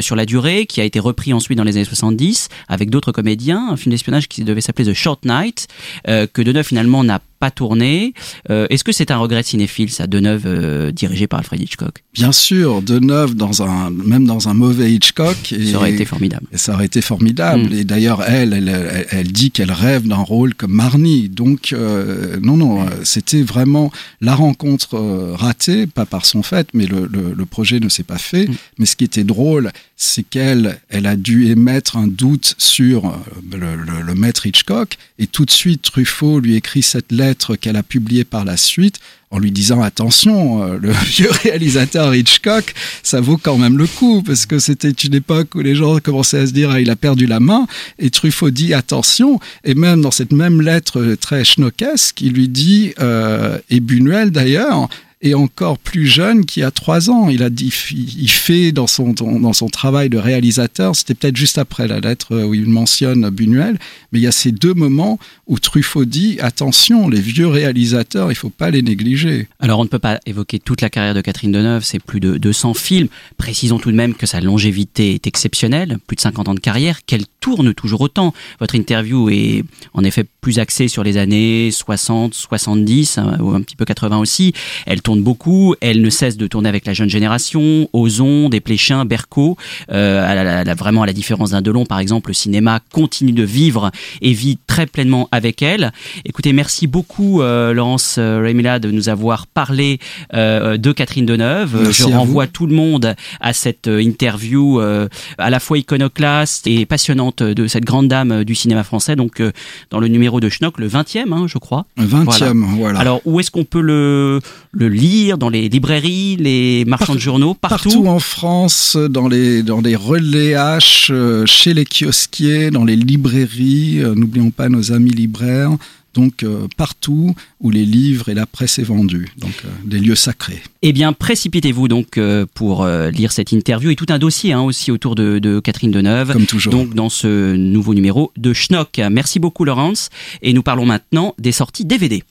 sur la durée, qui a été repris ensuite dans les années 70 avec d'autres comédiens, un film d'espionnage qui devait s'appeler The Short Night, euh, que Deneuve finalement n'a pas tourné. Euh, Est-ce que c'est un regret cinéphile, ça, Deneuve euh, dirigé par Alfred Hitchcock? Bien sûr, Deneuve, dans un, même dans un mauvais Hitchcock. Et, Ça aurait été formidable. et ça aurait été formidable. Mm. Et d'ailleurs, elle, elle, elle, elle dit qu'elle rêve d'un rôle comme Marnie. Donc, euh, non, non, euh, c'était vraiment la rencontre ratée, pas par son fait, mais le, le, le projet ne s'est pas fait. Mm. Mais ce qui était drôle, c'est qu'elle, elle a dû émettre un doute sur le, le, le maître Hitchcock. Et tout de suite, Truffaut lui écrit cette lettre qu'elle a publiée par la suite en lui disant attention, euh, le vieux réalisateur Hitchcock, ça vaut quand même le coup parce que c'était une époque où les gens commençaient à se dire ah, il a perdu la main. Et Truffaut dit attention. Et même dans cette même lettre euh, très schnockesque, il lui dit euh, et Buñuel d'ailleurs est encore plus jeune qui a trois ans. Il fait dans son travail de réalisateur, c'était peut-être juste après la lettre où il mentionne Buñuel, mais il y a ces deux moments où Truffaut dit attention, les vieux réalisateurs, il faut pas les négliger. Alors on ne peut pas évoquer toute la carrière de Catherine Deneuve, c'est plus de 200 films. Précisons tout de même que sa longévité est exceptionnelle, plus de 50 ans de carrière, qu'elle tourne toujours autant. Votre interview est en effet plus axée sur les années 60, 70, hein, ou un petit peu 80 aussi. Elle tourne beaucoup, elle ne cesse de tourner avec la jeune génération, Ozon, Desplechin, Berco. Euh, vraiment à la différence d'un Delon par exemple, le cinéma continue de vivre et vit très pleinement avec elle. Écoutez, merci beaucoup euh, Laurence euh, Remila de nous avoir parlé euh, de Catherine Deneuve. Merci Je vous. renvoie tout le monde à cette interview à la fois iconoclaste et passionnante de cette grande dame du cinéma français, donc dans le numéro de Schnock, le 20e, hein, je crois. 20e, voilà. Alors, où est-ce qu'on peut le, le lire Dans les librairies, les marchands de journaux, partout, Partout en France, dans les, dans les relais H, euh, chez les kiosquiers, dans les librairies, euh, n'oublions pas nos amis libraires, donc euh, partout où les livres et la presse est vendue, donc euh, des lieux sacrés. Eh bien, précipitez-vous donc euh, pour lire cette interview et tout un dossier hein, aussi autour de, de Catherine Deneuve. Comme toujours. Donc, dans ce nouveau numéro de Schnock. Merci beaucoup, Laurence. Et nous parlons maintenant des sorties DVD.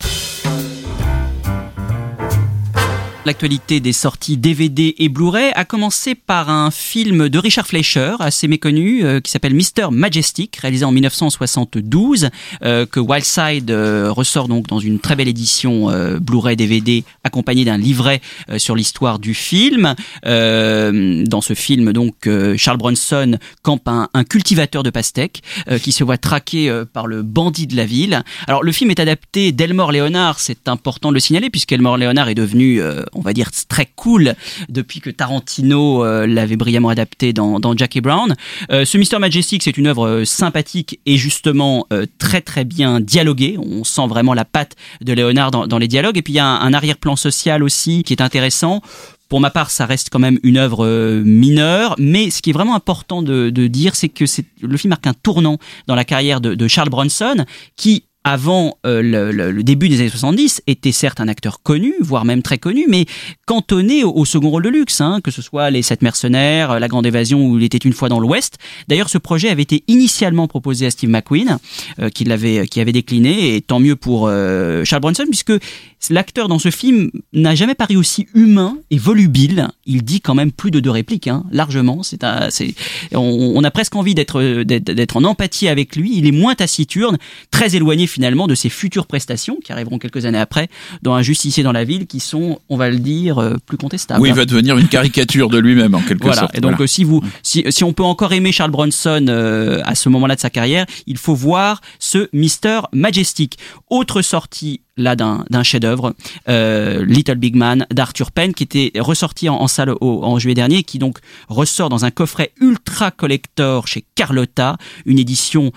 L'actualité des sorties DVD et Blu-ray a commencé par un film de Richard Fleischer, assez méconnu, euh, qui s'appelle Mr. Majestic, réalisé en 1972, euh, que Wildside euh, ressort donc dans une très belle édition Blu-ray DVD, accompagné d'un livret sur l'histoire du film. Dans ce film, donc, Charles Bronson campe un, cultivateur de pastèques qui se voit traqué par le bandit de la ville. Alors, le film est adapté d'Elmore Leonard, c'est important de le signaler, puisqu'Elmore Leonard est devenu, on va dire, très cool depuis que Tarantino euh, l'avait brillamment adapté dans, Jackie Brown. Euh, ce Mister Majestic, c'est une œuvre euh, sympathique et justement très très bien dialoguée. On sent vraiment la patte de Leonard dans, les dialogues. Et puis il y a un, arrière-plan social aussi qui est intéressant. Pour ma part, ça reste quand même une œuvre mineure, mais ce qui est vraiment important de, dire, c'est que le film marque un tournant dans la carrière de, de Charles Bronson, qui avant euh, le, début des années 70, était certes un acteur connu, voire même très connu, mais cantonné au, second rôle de luxe, hein, que ce soit Les Sept Mercenaires, La Grande Évasion ou Il était une fois dans l'Ouest. D'ailleurs, ce projet avait été initialement proposé à Steve McQueen, euh, qui l'avait, qui avait décliné, et tant mieux pour euh, Charles Bronson, puisque l'acteur dans ce film n'a jamais paru aussi humain et volubile. Il dit quand même plus de deux répliques, hein, largement. C'est, on a presque envie d'être, d'être, d'être en empathie avec lui. Il est moins taciturne, très éloigné finalement de ses futures prestations qui arriveront quelques années après dans Un justicier dans la ville, qui sont, on va le dire, euh, plus contestables. Oui, il va devenir une caricature de lui-même en quelque Voilà. sorte. Et donc, Voilà. euh, si vous, si, si on peut encore aimer Charles Bronson euh, à ce moment-là de sa carrière, il faut voir ce Mister Majestic. Autre sortie là d'un d'un chef-d'œuvre, euh, Little Big Man d'Arthur Penn, qui était ressorti en, en salle au- en juillet dernier, qui donc ressort dans un coffret ultra collector chez Carlotta, une édition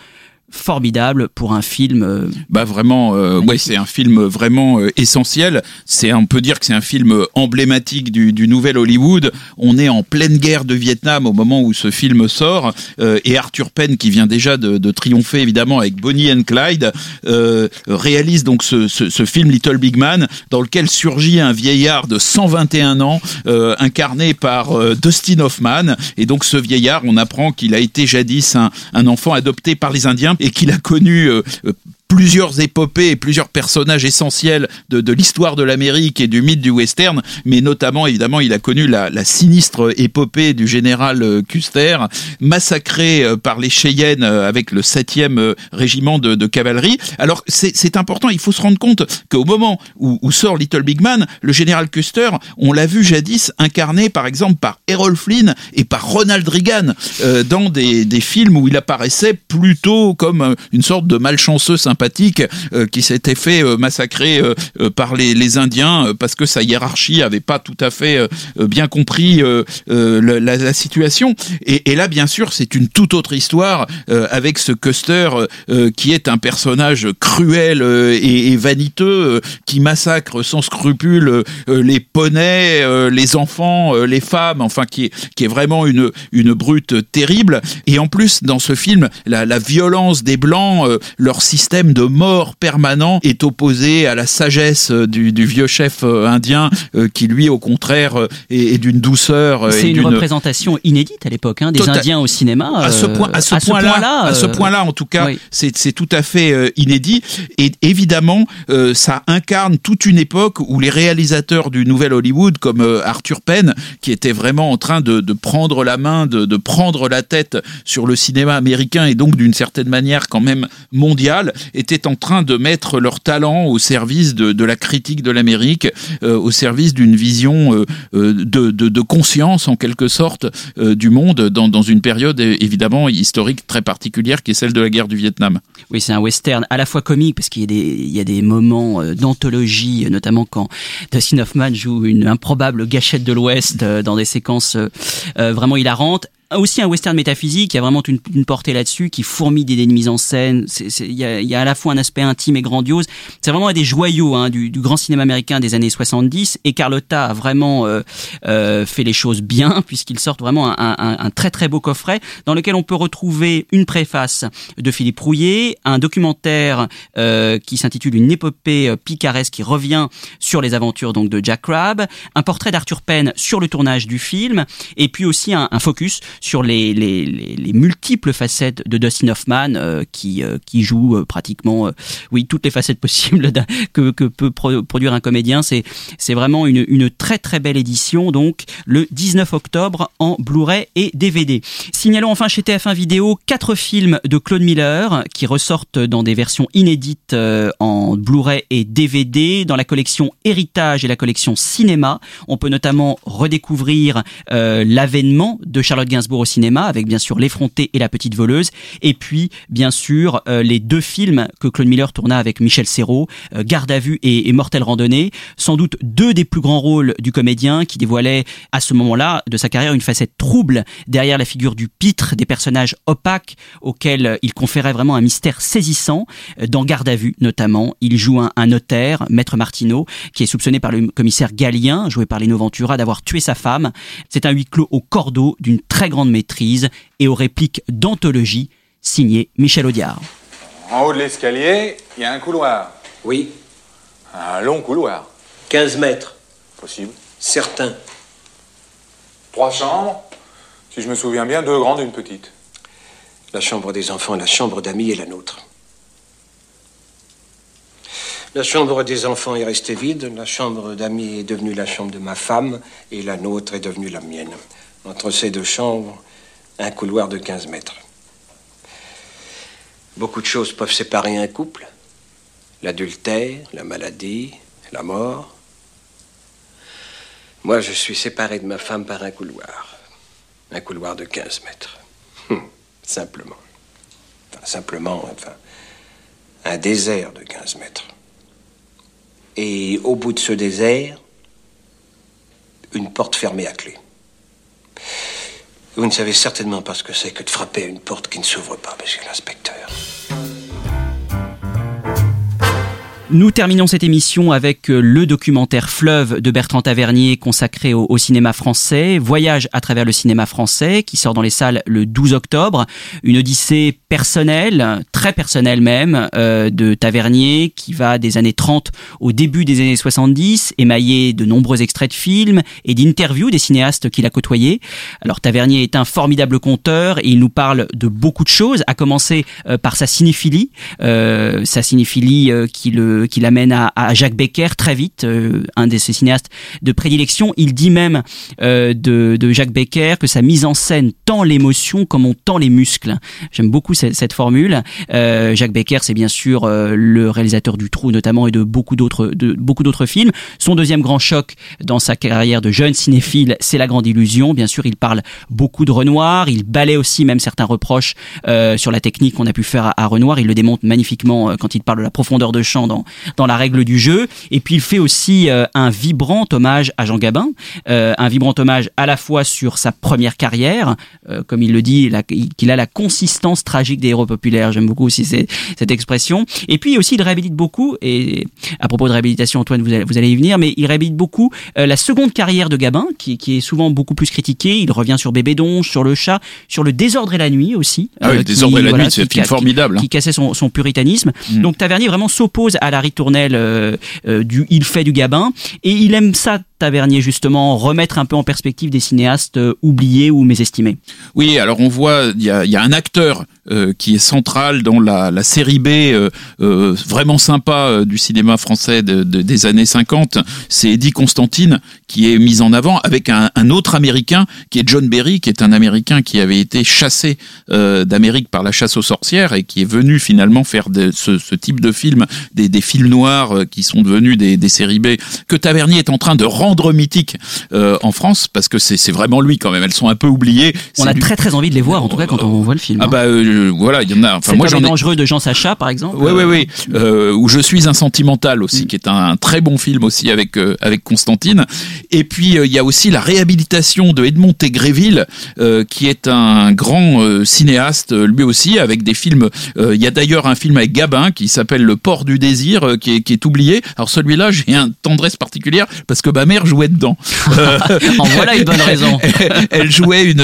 formidable pour un film. euh, Bah vraiment, euh, ouais, c'est un film vraiment euh, essentiel. C'est, on peut dire que c'est un film emblématique du, du nouvel Hollywood. On est en pleine guerre de Vietnam au moment où ce film sort, euh, et Arthur Penn, qui vient déjà de, de triompher évidemment avec Bonnie and Clyde, euh, réalise donc ce, ce, ce film Little Big Man, dans lequel surgit un vieillard de 121 ans, euh, incarné par Dustin Hoffman. Et donc ce vieillard, on apprend qu'il a été jadis un, un enfant adopté par les Indiens et qu'il a connu euh, euh, plusieurs épopées et plusieurs personnages essentiels de, de l'histoire de l'Amérique et du mythe du western, mais notamment, évidemment, il a connu la, la sinistre épopée du général euh, Custer, massacré euh, par les Cheyennes euh, avec le 7e euh, régiment de, de cavalerie. Alors, c'est important, il faut se rendre compte qu'au moment où, où sort Little Big Man, le général Custer, on l'a vu jadis incarné, par exemple, par Errol Flynn et par Ronald Reagan euh, dans des, des films où il apparaissait plutôt comme une sorte de malchanceux sympathique euh, qui s'était fait euh, massacrer euh, par les, Indiens parce que sa hiérarchie avait pas tout à fait bien compris la, situation. Et, là, bien sûr, c'est une toute autre histoire avec ce Custer qui est un personnage cruel et, vaniteux qui massacre sans scrupule les poneys, les enfants, les femmes, enfin qui est, qui est vraiment une, une brute terrible. Et en plus, dans ce film, la, violence des Blancs, leur système de mort permanent est opposé à la sagesse euh, du, du vieux chef euh, indien euh, qui, lui, au contraire, est, est d'une douceur. C'est une représentation inédite à l'époque, hein, des Total- Indiens au cinéma. à ce point, à ce à ce point-là, à ce euh, point-là, en tout cas, oui. c'est tout à fait inédit. Et évidemment, ça incarne toute une époque où les réalisateurs du nouvel Hollywood, comme Arthur Penn, qui était vraiment en train de, de prendre la main, de, de prendre la tête sur le cinéma américain et donc d'une certaine manière quand même mondiale, étaient en train de mettre leur talent au service de, de la critique de l'Amérique, euh, au service d'une vision euh, euh, de, de, de conscience en quelque sorte euh, du monde dans, dans une période évidemment historique très particulière qui est celle de la guerre du Vietnam. Oui, c'est un western à la fois comique parce qu'il y a des, il y a des moments euh, d'anthologie, euh, notamment quand Dustin Hoffman joue une improbable gâchette de l'Ouest dans des séquences vraiment hilarantes. Aussi un western métaphysique, il y a vraiment une, portée là-dessus qui fourmille d'idées de mise en scène. Il y, a, à la fois un aspect intime et grandiose. C'est vraiment un des joyaux hein, du, grand cinéma américain des années 70. Et Carlotta a vraiment euh, euh, fait les choses bien puisqu'il sort vraiment un, très très beau coffret dans lequel on peut retrouver une préface de Philippe Rouillet, un documentaire euh, qui s'intitule Une épopée euh, picaresque qui revient sur les aventures donc de Jack Crabbe, un portrait d'Arthur Penn sur le tournage du film, et puis aussi un focus sur les, les, les, les multiples facettes de Dustin Hoffman euh, qui, euh, qui joue euh, pratiquement oui toutes les facettes possibles que, que peut pro- produire un comédien. C'est vraiment une, une très très belle édition donc le 19 octobre en Blu-ray et DVD. Signalons enfin chez TF1 Vidéo quatre films de Claude Miller qui ressortent dans des versions inédites en Blu-ray et DVD dans la collection Héritage et la collection Cinéma. On peut notamment redécouvrir l'avènement de Charlotte Gainsbourg au cinéma avec bien sûr L'effronté et la petite voleuse et puis bien sûr euh, les deux films que Claude Miller tourna avec Michel Serrault, euh, Garde à vue et, et Mortel randonnée, sans doute deux des plus grands rôles du comédien qui dévoilaient à ce moment-là de sa carrière une facette trouble derrière la figure du pitre, des personnages opaques auxquels il conférait vraiment un mystère saisissant. Euh, Dans Garde à vue notamment, il joue un, un notaire, Maître Martineau, qui est soupçonné par le commissaire Galien, joué par Lino Ventura, d'avoir tué sa femme. C'est un huis clos au cordeau d'une très grande maîtrise et aux répliques d'anthologie signé Michel Audiard. En haut de l'escalier, il y a un couloir. Oui, Un long couloir. 15 mètres. Possible. Certain. Trois chambres. Si je me souviens bien, deux grandes et une petite. La chambre des enfants, la chambre d'amis et la nôtre. La chambre des enfants est restée vide, la chambre d'amis est devenue la chambre de ma femme et la nôtre est devenue la mienne. Entre ces deux chambres, un couloir de 15 mètres. Beaucoup de choses peuvent séparer un couple. L'adultère, la maladie, la mort. Moi, je suis séparé de ma femme par un couloir. Un couloir de 15 mètres. Hum, simplement. Enfin, simplement, enfin, un désert de 15 mètres. Et au bout de ce désert, une porte fermée à clé. Vous ne savez certainement pas ce que c'est que de frapper à une porte qui ne s'ouvre pas, monsieur l'inspecteur. Nous terminons cette émission avec euh, le documentaire Fleuve de Bertrand Tavernier consacré au, cinéma français, Voyage à travers le cinéma français qui sort dans les salles le 12 octobre, une odyssée personnelle, très personnelle même, euh, de Tavernier qui va des années 30 au début des années 70, émaillé de nombreux extraits de films et d'interviews des cinéastes qu'il a côtoyés. Alors Tavernier est un formidable conteur et il nous parle de beaucoup de choses, à commencer euh, par sa cinéphilie, sa cinéphilie qui le qui l'amène à, à, Jacques Becker très vite, euh, un de ses cinéastes de prédilection. Il dit même euh, de, de, Jacques Becker que sa mise en scène tend l'émotion comme on tend les muscles. J'aime beaucoup cette, cette formule. Euh, Jacques Becker, c'est bien sûr le réalisateur du Trou notamment et de beaucoup d'autres de beaucoup d'autres films. Son deuxième grand choc dans sa carrière de jeune cinéphile, c'est La Grande Illusion. Bien sûr, il parle beaucoup de Renoir. Il balaie aussi même certains reproches sur la technique qu'on a pu faire à, à Renoir. Il le démontre magnifiquement quand il parle de la profondeur de champ dans dans la règle du jeu. Et puis il fait aussi euh, un vibrant hommage à Jean Gabin, euh, un vibrant hommage à la fois sur sa première carrière, euh, comme il le dit, qu'il a la consistance tragique des héros populaires. J'aime beaucoup aussi cette expression. Et puis aussi il réhabilite beaucoup, et à propos de réhabilitation, Antoine, vous allez, vous allez y venir, mais il réhabilite beaucoup la seconde carrière de Gabin, qui, qui, est souvent beaucoup plus critiquée. Il revient sur Bébé Donge, sur Le Chat, sur Le Désordre et la Nuit aussi. Ah oui, Le Désordre et la Nuit, c'est formidable. Qui, qui cassait son, son puritanisme. Mm. Donc Tavernier vraiment s'oppose à la ritournelle euh, euh, du Il fait du Gabin. Et il aime ça Tavernier justement remettre un peu en perspective des cinéastes euh, oubliés ou mésestimés. Oui, alors on voit il y a, un acteur euh, qui est central dans la, série B euh, vraiment sympa du cinéma français de, de, des années 50, c'est Eddie Constantine qui est mis en avant avec un, autre américain qui est John Berry qui est un américain qui avait été chassé d'Amérique par la chasse aux sorcières et qui est venu finalement faire ce, type de film des, des films noirs qui sont devenus des, des séries B que Tavernier est en train de rendre mythique euh, en France parce que c'est vraiment lui quand même. Elles sont un peu oubliées. On a lui. très très envie de les voir en tout cas quand on voit le film. Ah bah euh, voilà, il y en a. Enfin moi j'en ai dangereux de Jean Sacha par exemple. Oui oui oui. Euh, où je suis un sentimental aussi, mm. qui est un, un, très bon film aussi avec euh, avec Constantine. Et puis euh, il y a aussi la réhabilitation de Edmond Tegréville, euh, qui est un grand cinéaste lui aussi avec des films. Il y a d'ailleurs un film avec Gabin qui s'appelle Le Port du désir, qui est, qui est oublié. Alors celui-là j'ai un tendresse particulière parce que ma mère jouait dedans. en voilà une bonne raison. elle jouait une,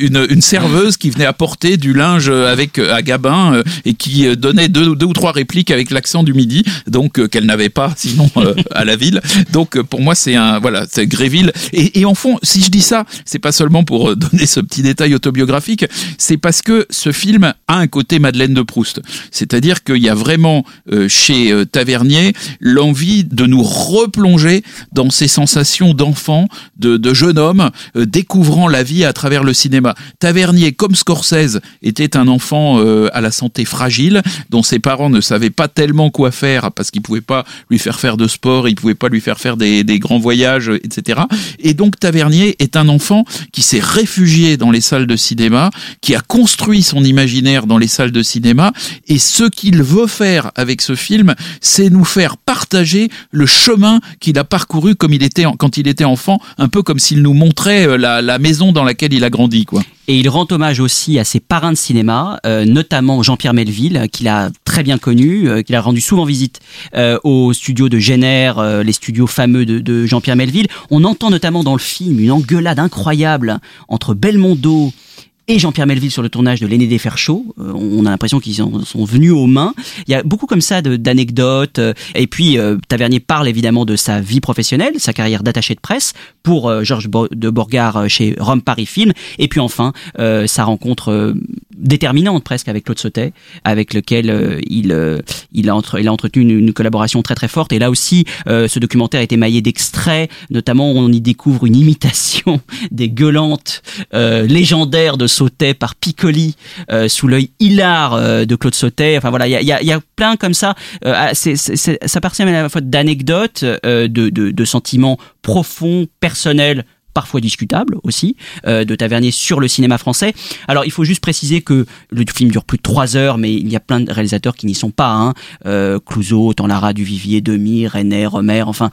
une, une, serveuse qui venait apporter du linge avec à Gabin euh, et qui donnait deux, deux ou trois répliques avec l'accent du midi, donc euh, qu'elle n'avait pas sinon euh, à la ville. Donc pour moi c'est un voilà c'est Gréville et, et en fond si je dis ça c'est pas seulement pour donner ce petit détail autobiographique, c'est parce que ce film a un côté Madeleine de Proust, c'est-à-dire qu'il y a vraiment chez Tavernier l'envie de nous replonger dans ces sensations d'enfant, de, de jeune homme, euh, découvrant la vie à travers le cinéma. Tavernier, comme Scorsese, était un enfant euh, à la santé fragile, dont ses parents ne savaient pas tellement quoi faire parce qu'ils pouvaient pas lui faire faire de sport, ils pouvaient pas lui faire faire des grands voyages, etc. Et donc Tavernier est un enfant qui s'est réfugié dans les salles de cinéma, qui a construit son imaginaire dans les salles de cinéma, et ce qu'il veut faire avec ce film, c'est nous faire partager le chemin qu'il a parcouru comme il était quand il était enfant, un peu comme s'il nous montrait euh, la, maison dans laquelle il a grandi, quoi. Et il rend hommage aussi à ses parrains de cinéma, euh, notamment Jean-Pierre Melville, qu'il a très bien connu, euh, qu'il a rendu souvent visite euh, au studio de Génère, euh, les studios fameux de Jean-Pierre Melville. On entend notamment dans le film une engueulade incroyable entre Belmondo et Jean-Pierre Melville sur le tournage de L'aîné des fers chauds. Euh, on a l'impression qu'ils sont, sont, venus aux mains. Il y a beaucoup comme ça d'anecdotes. Et puis, euh, Tavernier parle évidemment de sa vie professionnelle, sa carrière d'attaché de presse pour euh, Georges de Borgard chez Rome Paris Film. Et puis enfin, euh, sa rencontre euh, déterminante presque avec Claude Sautet, avec lequel euh, il, il, a entre, il a entretenu une, une, collaboration très très forte. Et là aussi, ce documentaire est émaillé d'extraits. Notamment, on y découvre une imitation des gueulantes légendaires de Sautet par Piccoli euh, sous l'œil hilar euh, de Claude Sautet. Enfin voilà, il y a, plein comme ça. Euh, c'est, ça partient à la fois d'anecdotes, de, sentiments profonds, personnels parfois discutable aussi, de Tavernier sur le cinéma français. Alors il faut juste préciser que le film dure plus de trois heures, mais il y a plein de réalisateurs qui n'y sont pas. Hein. Clouseau, Tanlara, Duvivier, Demi, René, Romer, enfin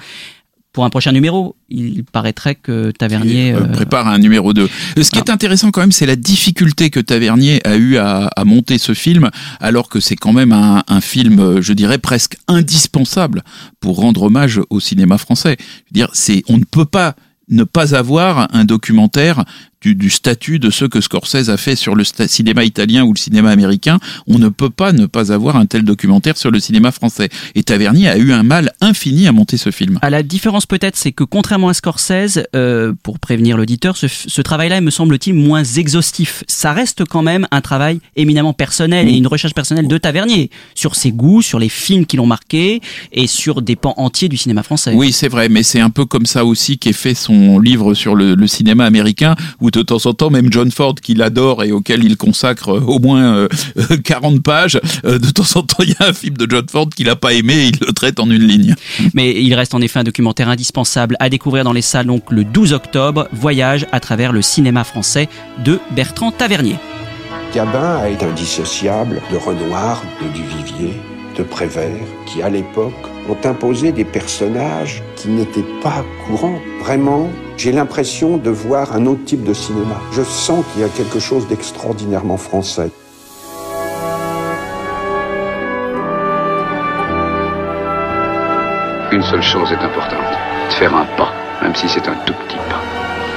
pour un prochain numéro. Il paraîtrait que Tavernier euh, euh, prépare un numéro 2. Ce qui est intéressant quand même, c'est la difficulté que Tavernier a eu à, à monter ce film, alors que c'est quand même un, un film, euh, je dirais, presque indispensable pour rendre hommage au cinéma français. Je veux dire, c'est, on ne peut pas ne pas avoir un documentaire du, du statut de ce que Scorsese a fait sur le cinéma italien ou le cinéma américain. On ne peut pas ne pas avoir un tel documentaire sur le cinéma français. Et Tavernier a eu un mal infini à monter ce film. À la différence peut-être, c'est que contrairement à Scorsese, euh, pour prévenir l'auditeur, ce, ce travail-là me semble-t-il moins exhaustif. Ça reste quand même un travail éminemment personnel et une recherche personnelle de Tavernier sur ses goûts, sur les films qui l'ont marqué et sur des pans entiers du cinéma français. Oui, c'est vrai, mais c'est un peu comme ça aussi qu'est fait son livre sur le, le cinéma américain, où de temps en temps, même John Ford, qu'il adore et auquel il consacre euh, au moins euh, 40 pages, euh, de temps en temps, il y a un film de John Ford qu'il n'a pas aimé et il le traite en une ligne. Mais il reste en effet un documentaire indispensable à découvrir dans les salles donc le 12 octobre, Voyage à travers le cinéma français de Bertrand Tavernier. Gabin a été indissociable de Renoir, de Duvivier, de Prévert, qui à l'époque ont imposé des personnages qui n'étaient pas courants. Vraiment, j'ai l'impression de voir un autre type de cinéma. Je sens qu'il y a quelque chose d'extraordinairement français. Une seule chose est importante, de faire un pas, même si c'est un tout petit pas.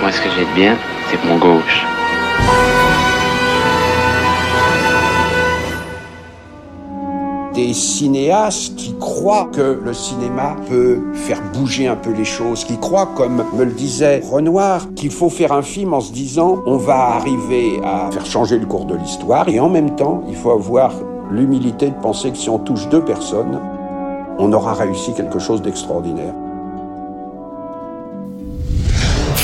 Moi, ce que j'ai de bien, c'est mon gauche. Des cinéastes qui croient que le cinéma peut faire bouger un peu les choses, qui croient, comme me le disait Renoir, qu'il faut faire un film en se disant on va arriver à faire changer le cours de l'histoire et en même temps, il faut avoir l'humilité de penser que si on touche deux personnes, on aura réussi quelque chose d'extraordinaire.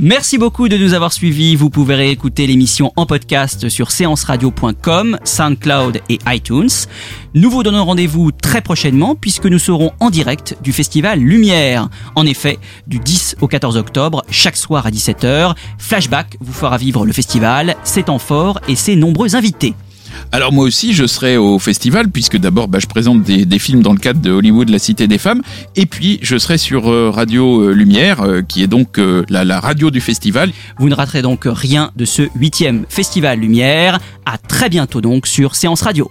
Merci beaucoup de nous avoir suivis. Vous pouvez réécouter l'émission en podcast sur séanceradio.com, SoundCloud et iTunes. Nous vous donnons rendez-vous très prochainement puisque nous serons en direct du festival Lumière. En effet, du 10 au 14 octobre, chaque soir à 17h, Flashback vous fera vivre le festival, ses temps forts et ses nombreux invités. Alors moi aussi, je serai au festival, puisque d'abord, bah, je présente des, des films dans le cadre de Hollywood, la Cité des Femmes, et puis je serai sur euh, Radio euh, Lumière, euh, qui est donc euh, la, la radio du festival. Vous ne raterez donc rien de ce huitième festival Lumière. À très bientôt donc sur Séance Radio.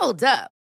Hold up.